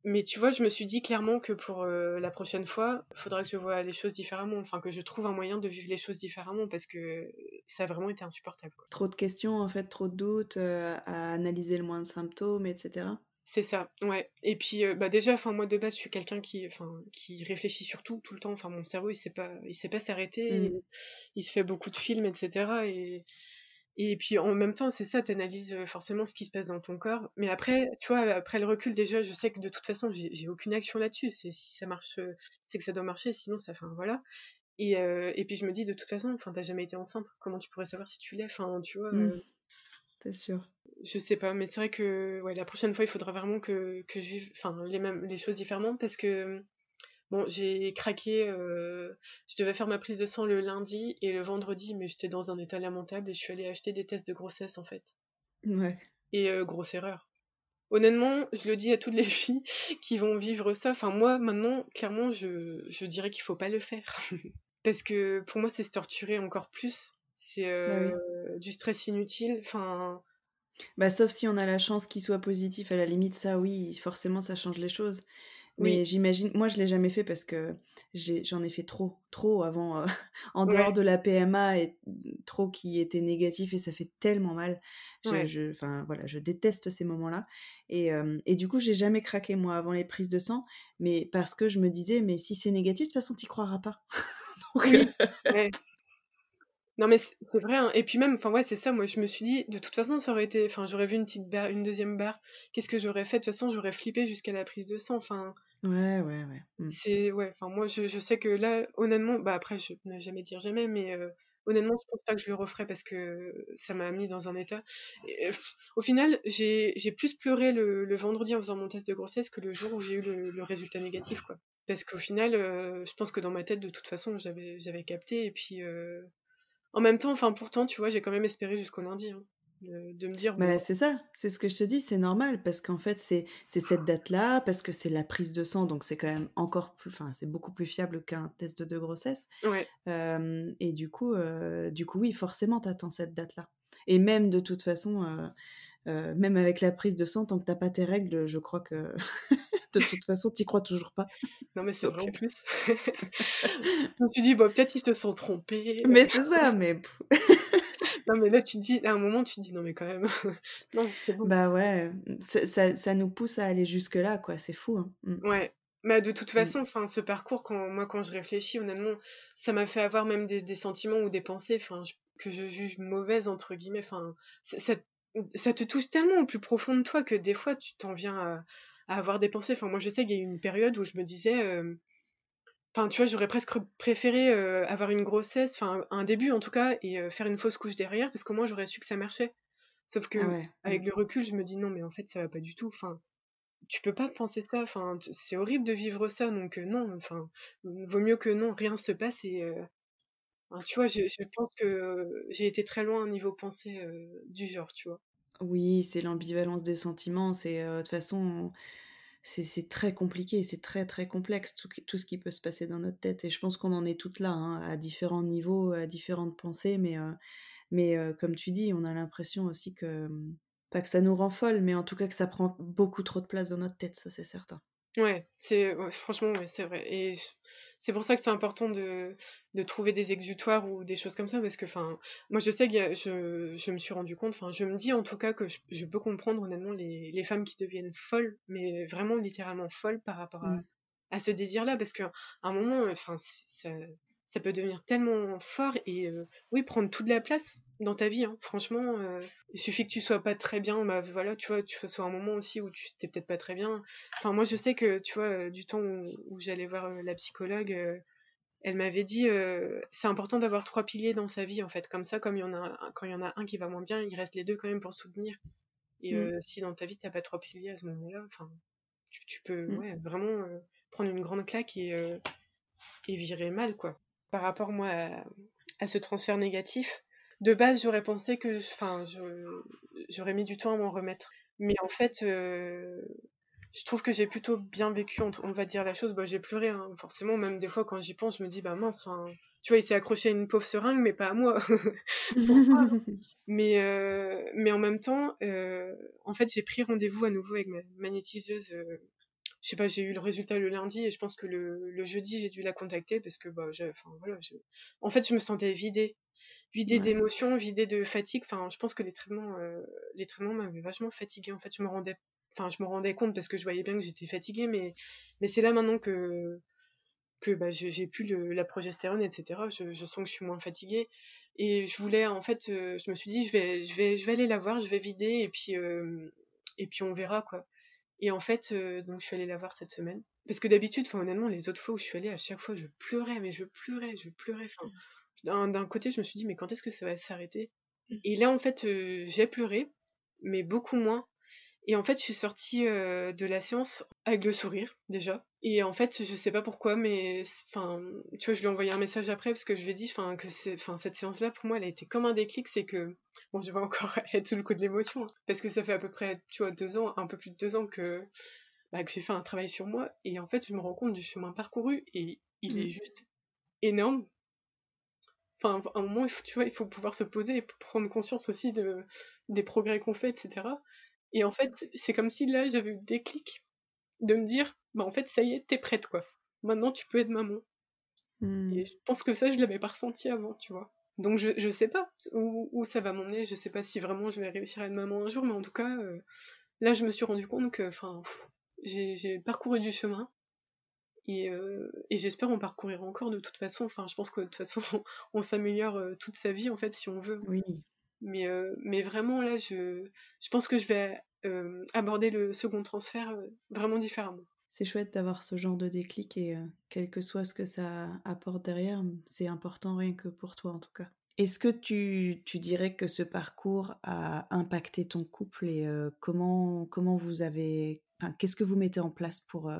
Mais tu vois, je me suis dit clairement que pour euh, la prochaine fois, il faudra que je vois les choses différemment, enfin que je trouve un moyen de vivre les choses différemment parce que ça a vraiment été insupportable. Trop de questions en fait, trop de doutes, euh, à analyser le moins de symptômes, etc. C'est ça, ouais. Et puis, euh, bah déjà, enfin moi de base, je suis quelqu'un qui, enfin, qui réfléchit surtout tout le temps. Enfin, mon cerveau, il sait pas, il sait pas s'arrêter. Mmh. Il se fait beaucoup de films, etc. Et et puis en même temps, c'est ça, tu analyses forcément ce qui se passe dans ton corps. Mais après, tu vois, après le recul, déjà, je sais que de toute façon, j'ai aucune action là-dessus. C'est si ça marche, c'est que ça doit marcher, sinon ça fait un voilà. Et, et puis je me dis, de toute façon, enfin, t'as jamais été enceinte. Comment tu pourrais savoir si tu l'es? Enfin, tu vois. Mmh. T'es sûr. Je sais pas, mais c'est vrai que ouais, la prochaine fois, il faudra vraiment que, que je vive les, mêmes, les choses différemment parce que Bon, j'ai craqué, euh, je devais faire ma prise de sang le lundi et le vendredi, mais j'étais dans un état lamentable et je suis allée acheter des tests de grossesse en fait. Ouais. Et euh, grosse erreur. Honnêtement, je le dis à toutes les *laughs* filles qui vont vivre ça. Enfin, moi, maintenant, clairement, je, je dirais qu'il faut pas le faire. *laughs* Parce que pour moi, c'est se torturer encore plus. C'est bah euh, du stress inutile. Enfin. Bah, sauf si on a la chance qu'il soit positif, à la limite, ça, oui, forcément, ça change les choses. Mais j'imagine, moi je l'ai jamais fait parce que j'en ai, fait trop, trop avant, euh, *laughs* en dehors de la PMA et trop qui était négatif et ça fait tellement mal. Je, enfin voilà, je déteste ces moments-là. Et, et, du coup, j'ai jamais craqué moi avant les prises de sang, mais parce que je me disais, mais si c'est négatif, de toute façon, t'y croiras pas. *laughs* Donc, oui. Non mais c'est vrai hein. et puis même enfin ouais c'est ça moi je me suis dit de toute façon ça aurait été enfin j'aurais vu une petite barre une deuxième barre qu'est-ce que j'aurais fait? De toute façon j'aurais flippé jusqu'à la prise de sang enfin Ouais, ouais, ouais. Mmh. c'est ouais enfin moi je, sais que là honnêtement bah après je ne jamais dire jamais mais honnêtement je pense pas que je le referai parce que ça m'a mis dans un état au final j'ai plus pleuré le, vendredi en faisant mon test de grossesse que le jour où j'ai eu le, résultat négatif quoi parce qu'au final je pense que dans ma tête de toute façon j'avais j'avais capté et puis en même temps, enfin pourtant, tu vois, j'ai quand même espéré jusqu'au lundi. Hein, de, me dire. Mais c'est ça, c'est ce que je te dis, c'est normal parce qu'en fait c'est cette date-là, parce que c'est la prise de sang, donc c'est quand même encore plus, enfin c'est beaucoup plus fiable qu'un test de grossesse. Ouais. et du coup, du coup oui, forcément t'attends cette date-là. Et même de toute façon, même avec la prise de sang, tant que t'as pas tes règles, je crois que *laughs* de toute façon, t'y crois toujours pas. Non, mais c'est vrai en plus. *laughs* je me suis dit, bon, peut-être ils se sont trompés. Mais c'est ça, mais. *laughs* non, mais là, tu te dis, à un moment, tu te dis, non, mais quand même. *laughs* non, c'est bon. Bah ouais, ça, ça, nous pousse à aller jusque-là, quoi. C'est fou. Hein. Mmh. Ouais. Mais de toute mmh. façon, enfin, ce parcours, quand, moi, quand je réfléchis, honnêtement, ça m'a fait avoir même des, des sentiments ou des pensées enfin, que je juge mauvaises, entre guillemets. Enfin, ça, ça, te touche tellement au plus profond de toi que des fois, tu t'en viens à, à, avoir des pensées. Enfin, moi, je sais qu'il y a eu une période où je me disais, euh, Enfin, tu vois, j'aurais presque préféré euh, avoir une grossesse, enfin un début en tout cas, et euh, faire une fausse couche derrière, parce qu'au moins j'aurais su que ça marchait. Sauf que ah avec le recul, je me dis non, mais en fait ça va pas du tout. Enfin, tu peux pas penser ça. Enfin, c'est horrible de vivre ça, donc euh, non. Enfin, vaut mieux que non, rien se passe et. tu vois, je, je, pense que j'ai été très loin au niveau pensée du genre, tu vois. Oui, c'est l'ambivalence des sentiments. C'est de toute façon c'est très compliqué, c'est très très complexe tout, tout, ce qui peut se passer dans notre tête. Et je pense qu'on en est toutes là, hein, à différents niveaux, à différentes pensées, mais, euh, mais euh, comme tu dis, on a l'impression aussi que, mmh, pas que ça nous rend folle, mais en tout cas que ça prend beaucoup trop de place dans notre tête, ça c'est certain. Ouais, c'est franchement, c'est vrai. C'est pour ça que c'est important de, de, trouver des exutoires ou des choses comme ça, parce que, enfin, moi je sais que je, je, me suis rendu compte, enfin, je me dis en tout cas que je, peux comprendre honnêtement les, les, femmes qui deviennent folles, mais vraiment littéralement folles par rapport à, mmh. à ce désir-là, parce qu'à un moment, enfin, ça, ça peut devenir tellement fort et euh, oui, prendre toute la place dans ta vie. Hein. Franchement, euh, il suffit que tu sois pas très bien. Bah voilà, tu vois, tu sois un moment aussi où tu t'es peut-être pas très bien. Enfin, moi, je sais que tu vois, euh, du temps où, j'allais voir la psychologue, elle m'avait dit c'est important d'avoir trois piliers dans sa vie en fait. Comme ça, comme il y en a quand il y en a un qui va moins bien, il reste les deux quand même pour soutenir. Et mmh. si dans ta vie t'as pas trois piliers à ce moment-là, enfin, tu, peux ouais, vraiment prendre une grande claque et, et virer mal quoi par rapport moi à, ce transfert négatif. De base, j'aurais pensé que, enfin, j'aurais mis du temps à m'en remettre. Mais en fait, euh, je trouve que j'ai plutôt bien vécu, on, va dire la chose. Bah, j'ai pleuré, hein. forcément. Même des fois, quand j'y pense, je me dis, bah mince, tu vois, il s'est accroché à une pauvre seringue, mais pas à moi. *laughs* *laughs* mais, euh, mais en même temps, euh, en fait, j'ai pris rendez-vous à nouveau avec ma magnétiseuse je sais pas, j'ai eu le résultat le lundi et je pense que le, le jeudi j'ai dû la contacter parce que bah, enfin voilà, en fait je me sentais vidée, vidée d'émotions, vidée de fatigue. Enfin, je pense que les traitements, euh, les traitements m'avaient vachement fatiguée. En fait, je me rendais, enfin je me rendais compte parce que je voyais bien que j'étais fatiguée, mais mais c'est là maintenant que que bah, j'ai plus le, la progestérone, etc. Je, je, sens que je suis moins fatiguée et je voulais en fait, euh, je me suis dit je vais je vais je vais aller la voir, je vais vider et puis euh, et puis on verra quoi. Et en fait, euh, donc je suis allée la voir cette semaine. Parce que d'habitude, enfin honnêtement, les autres fois où je suis allée, à chaque fois, je pleurais, mais je pleurais, je pleurais. Enfin, d'un côté, je me suis dit, mais quand est-ce que ça va s'arrêter? Mmh. Et là, en fait, euh, j'ai pleuré, mais beaucoup moins. Et en fait, je suis sortie euh, de la séance avec le sourire, déjà. Et en fait, je sais pas pourquoi, mais enfin, tu vois, je lui ai envoyé un message après parce que je lui ai dit, enfin, que c'est, enfin, cette séance-là, pour moi, elle a été comme un déclic, c'est que, bon, je vais encore *laughs* être sous le coup de l'émotion, hein, parce que ça fait à peu près, tu vois, deux ans, un peu plus de deux ans que, bah, que j'ai fait un travail sur moi, et en fait, je me rends compte du chemin parcouru, et il est mmh. juste énorme. Enfin, à un moment, il faut, tu vois, il faut pouvoir se poser et prendre conscience aussi de, des progrès qu'on fait, etc. Et en fait, c'est comme si là, j'avais eu le déclic de me dire, bah en fait, ça y est, t'es prête, quoi. Maintenant, tu peux être maman. Et je pense que ça, je l'avais pas ressenti avant, tu vois. Donc, je, je sais pas où, où ça va m'emmener, je sais pas si vraiment je vais réussir à être maman un jour, mais en tout cas, euh, là, je me suis rendu compte que, enfin, j'ai parcouru du chemin. Et, euh, et j'espère en parcourir encore de toute façon. Enfin, je pense que de toute façon, *laughs* on s'améliore euh, toute sa vie, en fait, si on veut. Oui. Mais, euh, mais vraiment, là, je, je pense que je vais aborder le second transfert vraiment différemment. C'est chouette d'avoir ce genre de déclic et quel que soit ce que ça apporte derrière, c'est important rien que pour toi en tout cas. Est-ce que tu, tu, dirais que ce parcours a impacté ton couple et comment, comment vous avez... Qu'est-ce que vous mettez en place pour,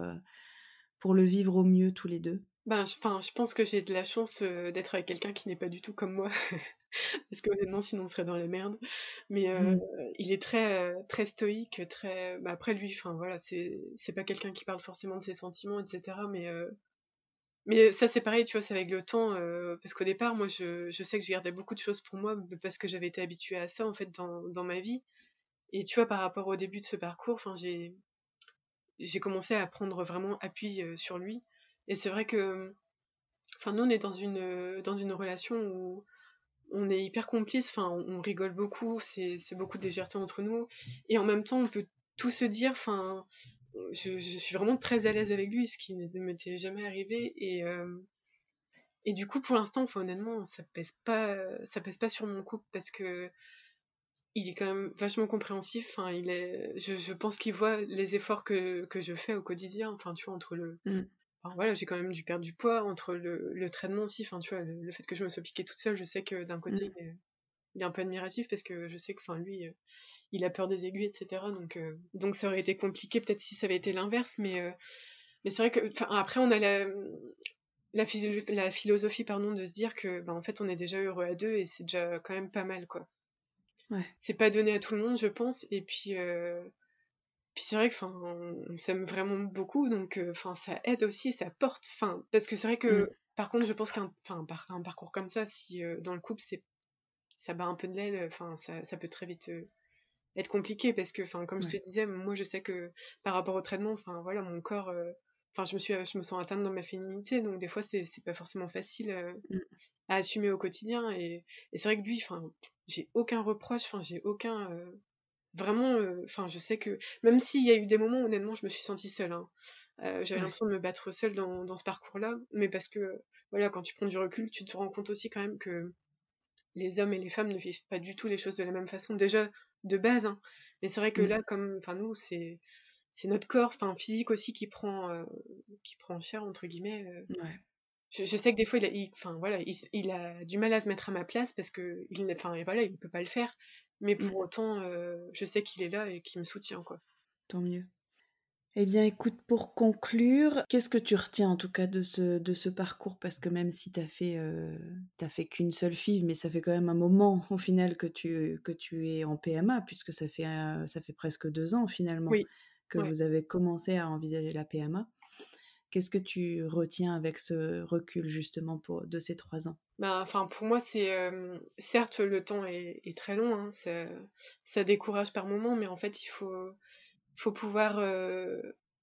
pour le vivre au mieux tous les deux? Ben, je pense que j'ai de la chance d'être avec quelqu'un qui n'est pas du tout comme moi. *laughs* *laughs* parce que honnêtement sinon on serait dans la merde mais euh, mmh. il est très euh, très stoïque très bah, après lui enfin voilà c'est c'est pas quelqu'un qui parle forcément de ses sentiments etc mais euh, mais ça c'est pareil tu vois c'est avec le temps parce qu'au départ moi je, je sais que je gardais beaucoup de choses pour moi parce que j'avais été habituée à ça en fait dans, dans ma vie. Et tu vois par rapport au début de ce parcours enfin j'ai j'ai commencé à prendre vraiment appui sur lui. Et c'est vrai que enfin nous on est dans une dans une relation où on est hyper complices, on, rigole beaucoup, c'est beaucoup de légèreté entre nous, et en même temps, on peut tout se dire, enfin, je, suis vraiment très à l'aise avec lui, ce qui ne m'était jamais arrivé, et, euh, et du coup, pour l'instant, enfin, honnêtement, ça pèse pas, ça pèse pas sur mon couple, parce que il est quand même vachement compréhensif, je, pense qu'il voit les efforts que, je fais au quotidien, enfin, tu vois, le... Mmh voilà, j'ai quand même dû perdre du poids entre le, le traitement aussi. Enfin, tu vois, le, fait que je me sois piquée toute seule, je sais que d'un côté, mmh. il, est, un peu admiratif parce que je sais que, enfin, lui, euh, il a peur des aiguilles, etc. Donc, euh, donc ça aurait été compliqué peut-être si ça avait été l'inverse, mais, euh, mais c'est vrai que, après, on a la, la, la, philosophie, pardon, de se dire que, ben, en fait, on est déjà heureux à deux et c'est déjà quand même pas mal, quoi. Ouais. C'est pas donné à tout le monde, je pense. Et puis, puis c'est vrai que enfin on, s'aime vraiment beaucoup donc euh, enfin ça aide aussi ça porte enfin parce que c'est vrai que mmh. par contre je pense qu'un enfin un parcours comme ça si euh, dans le couple c'est ça bat un peu de l'aile enfin ça, ça, peut très vite euh, être compliqué parce que enfin comme je te disais moi je sais que par rapport au traitement enfin voilà mon corps enfin je me suis je me sens atteinte dans ma féminité donc des fois c'est c'est pas forcément facile mmh. à assumer au quotidien et, et c'est vrai que lui enfin j'ai aucun reproche enfin j'ai aucun Vraiment, euh, enfin, je sais que même s'il y a eu des moments, honnêtement, je me suis sentie seule. Hein. Euh, j'avais l'impression de me battre seule dans, dans ce parcours-là, mais parce que, voilà, quand tu prends du recul, tu te rends compte aussi quand même que les hommes et les femmes ne vivent pas du tout les choses de la même façon, déjà de base. Hein. Mais c'est vrai que mmh. là, comme, enfin, nous, c'est c'est notre corps, enfin, physique aussi qui prend euh, qui prend cher entre guillemets. Ouais. Je, je, sais que des fois, il a, enfin voilà, il, il, a du mal à se mettre à ma place parce que il, enfin voilà, il peut pas le faire. Mais pour mmh. autant, euh, je sais qu'il est là et qu'il me soutient, quoi. Tant mieux. Eh bien, écoute, pour conclure, qu'est-ce que tu retiens en tout cas de ce, de ce parcours? Parce que même si tu n'as fait, euh, fait qu'une seule fille, mais ça fait quand même un moment au final que tu, que tu es en PMA, puisque ça fait, euh, ça fait presque deux ans finalement que vous avez commencé à envisager la PMA. Qu'est-ce que tu retiens avec ce recul justement de ces trois ans? Bah, enfin, pour moi, c'est certes le temps est, très long, hein, ça, décourage par moments, mais en fait, il faut, faut pouvoir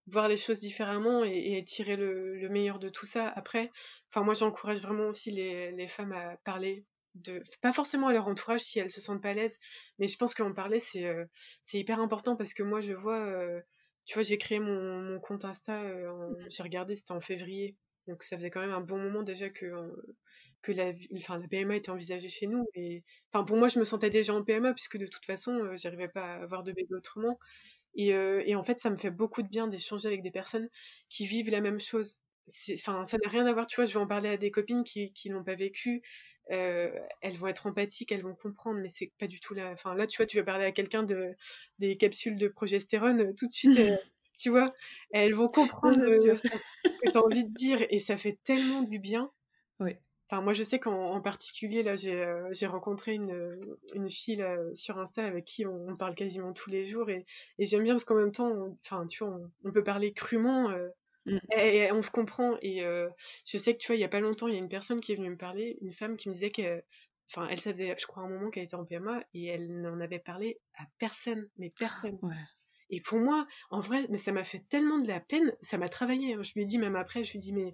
voir les choses différemment et, tirer le, meilleur de tout ça. Après, enfin, moi, j'encourage vraiment aussi les, les, femmes à parler de, pas forcément à leur entourage si elles se sentent pas à l'aise, mais je pense qu'en parler c'est hyper important parce que moi, je vois tu vois, j'ai créé mon, mon, compte Insta, euh, j'ai regardé, c'était en février. Donc ça faisait quand même un bon moment déjà que, euh, que la, enfin, la PMA était envisagée chez nous. Et enfin, pour moi, je me sentais déjà en PMA puisque de toute façon, euh, j'arrivais pas à avoir de bébé autrement. Et, et, en fait, ça me fait beaucoup de bien d'échanger avec des personnes qui vivent la même chose. Enfin, ça n'a rien à voir, tu vois, je vais en parler à des copines qui, qui l'ont pas vécu, euh, elles vont être empathiques, elles vont comprendre, mais c'est pas du tout là. Enfin, là, tu vois, tu vas parler à quelqu'un de des capsules de progestérone, euh, tout de suite, euh, *laughs* tu vois, elles vont comprendre ce que tu as envie de dire, et ça fait tellement du bien. Oui. Enfin, moi, je sais qu'en particulier, là, j'ai rencontré une, une fille sur Insta avec qui on, parle quasiment tous les jours, et, et j'aime bien parce qu'en même temps, enfin, tu vois, on, peut parler crûment. Mm. Et, on se comprend. Et euh, je sais que tu vois, il y a pas longtemps, il y a une personne qui est venue me parler, une femme qui me disait que, enfin, elle, ça faisait, je crois, un moment qu'elle était en PMA et elle n'en avait parlé à personne, mais personne. Et pour moi, en vrai, mais ça m'a fait tellement de la peine, ça m'a travaillé. Hein. Je lui ai dit, même après, je lui ai dit, mais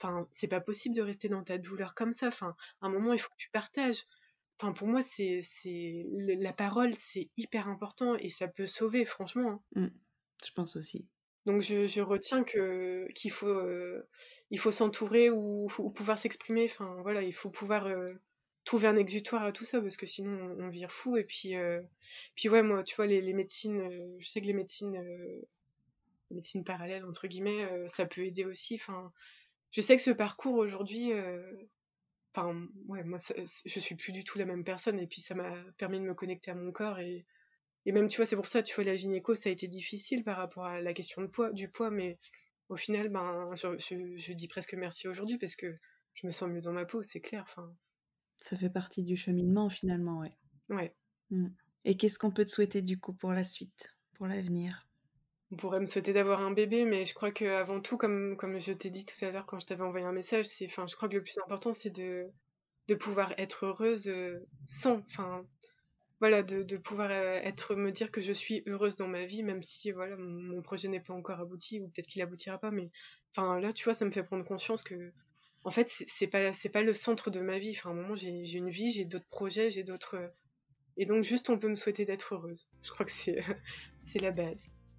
enfin, c'est pas possible de rester dans ta douleur comme ça. Enfin, à un moment, il faut que tu partages. Enfin, pour moi, c'est, c'est, la parole, c'est hyper important et ça peut sauver, franchement. Hein. Mm. Je pense aussi. Donc je, retiens que qu'il faut euh, il faut s'entourer ou, pouvoir s'exprimer. Enfin voilà, il faut pouvoir euh, trouver un exutoire à tout ça parce que sinon on, vire fou. Et puis euh, puis ouais moi tu vois les, les médecines, je sais que les médecines médecines parallèles entre guillemets, ça peut aider aussi. Enfin je sais que ce parcours aujourd'hui enfin ouais moi je suis plus du tout la même personne et puis ça m'a permis de me connecter à mon corps et et même, tu vois, c'est pour ça, tu vois, la gynéco, ça a été difficile par rapport à la question de poids, du poids, mais au final, ben, je, dis presque merci aujourd'hui parce que je me sens mieux dans ma peau, c'est clair. Ça fait partie du cheminement, finalement, ouais. Ouais. Mmh. Et qu'est-ce qu'on peut te souhaiter, du coup, pour la suite, pour l'avenir? On pourrait me souhaiter d'avoir un bébé, mais je crois qu'avant tout, comme, comme je t'ai dit tout à l'heure quand je t'avais envoyé un message, c'est, je crois que le plus important, c'est de, de pouvoir être heureuse euh, sans, enfin, voilà, de, pouvoir euh, être, me dire que je suis heureuse dans ma vie, même si voilà, mon, projet n'est pas encore abouti, ou peut-être qu'il aboutira pas, mais enfin là, tu vois, ça me fait prendre conscience que en fait, c'est pas, c'est pas le centre de ma vie. Enfin, à un moment, j'ai une vie, j'ai d'autres projets, j'ai d'autres. Et donc, juste, on peut me souhaiter d'être heureuse. Je crois que *laughs* c'est la base.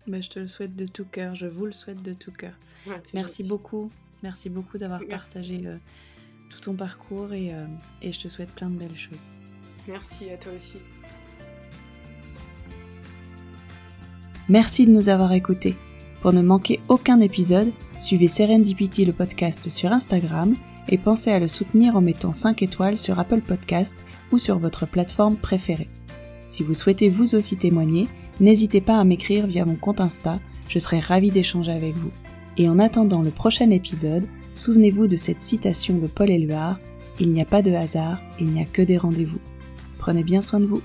Bah, je te le souhaite de tout cœur, je vous le souhaite de tout cœur. Merci beaucoup, merci beaucoup d'avoir partagé euh, tout ton parcours et, euh, et je te souhaite plein de belles choses. Merci à toi aussi. Merci de nous avoir écoutés. Pour ne manquer aucun épisode, suivez Serendipity le podcast sur Instagram et pensez à le soutenir en mettant 5 étoiles sur Apple Podcast ou sur votre plateforme préférée. Si vous souhaitez vous aussi témoigner, n'hésitez pas à m'écrire via mon compte Insta, je serai ravie d'échanger avec vous. Et en attendant le prochain épisode, souvenez-vous de cette citation de Paul Éluard, Il n'y a pas de hasard, il n'y a que des rendez-vous. Prenez bien soin de vous.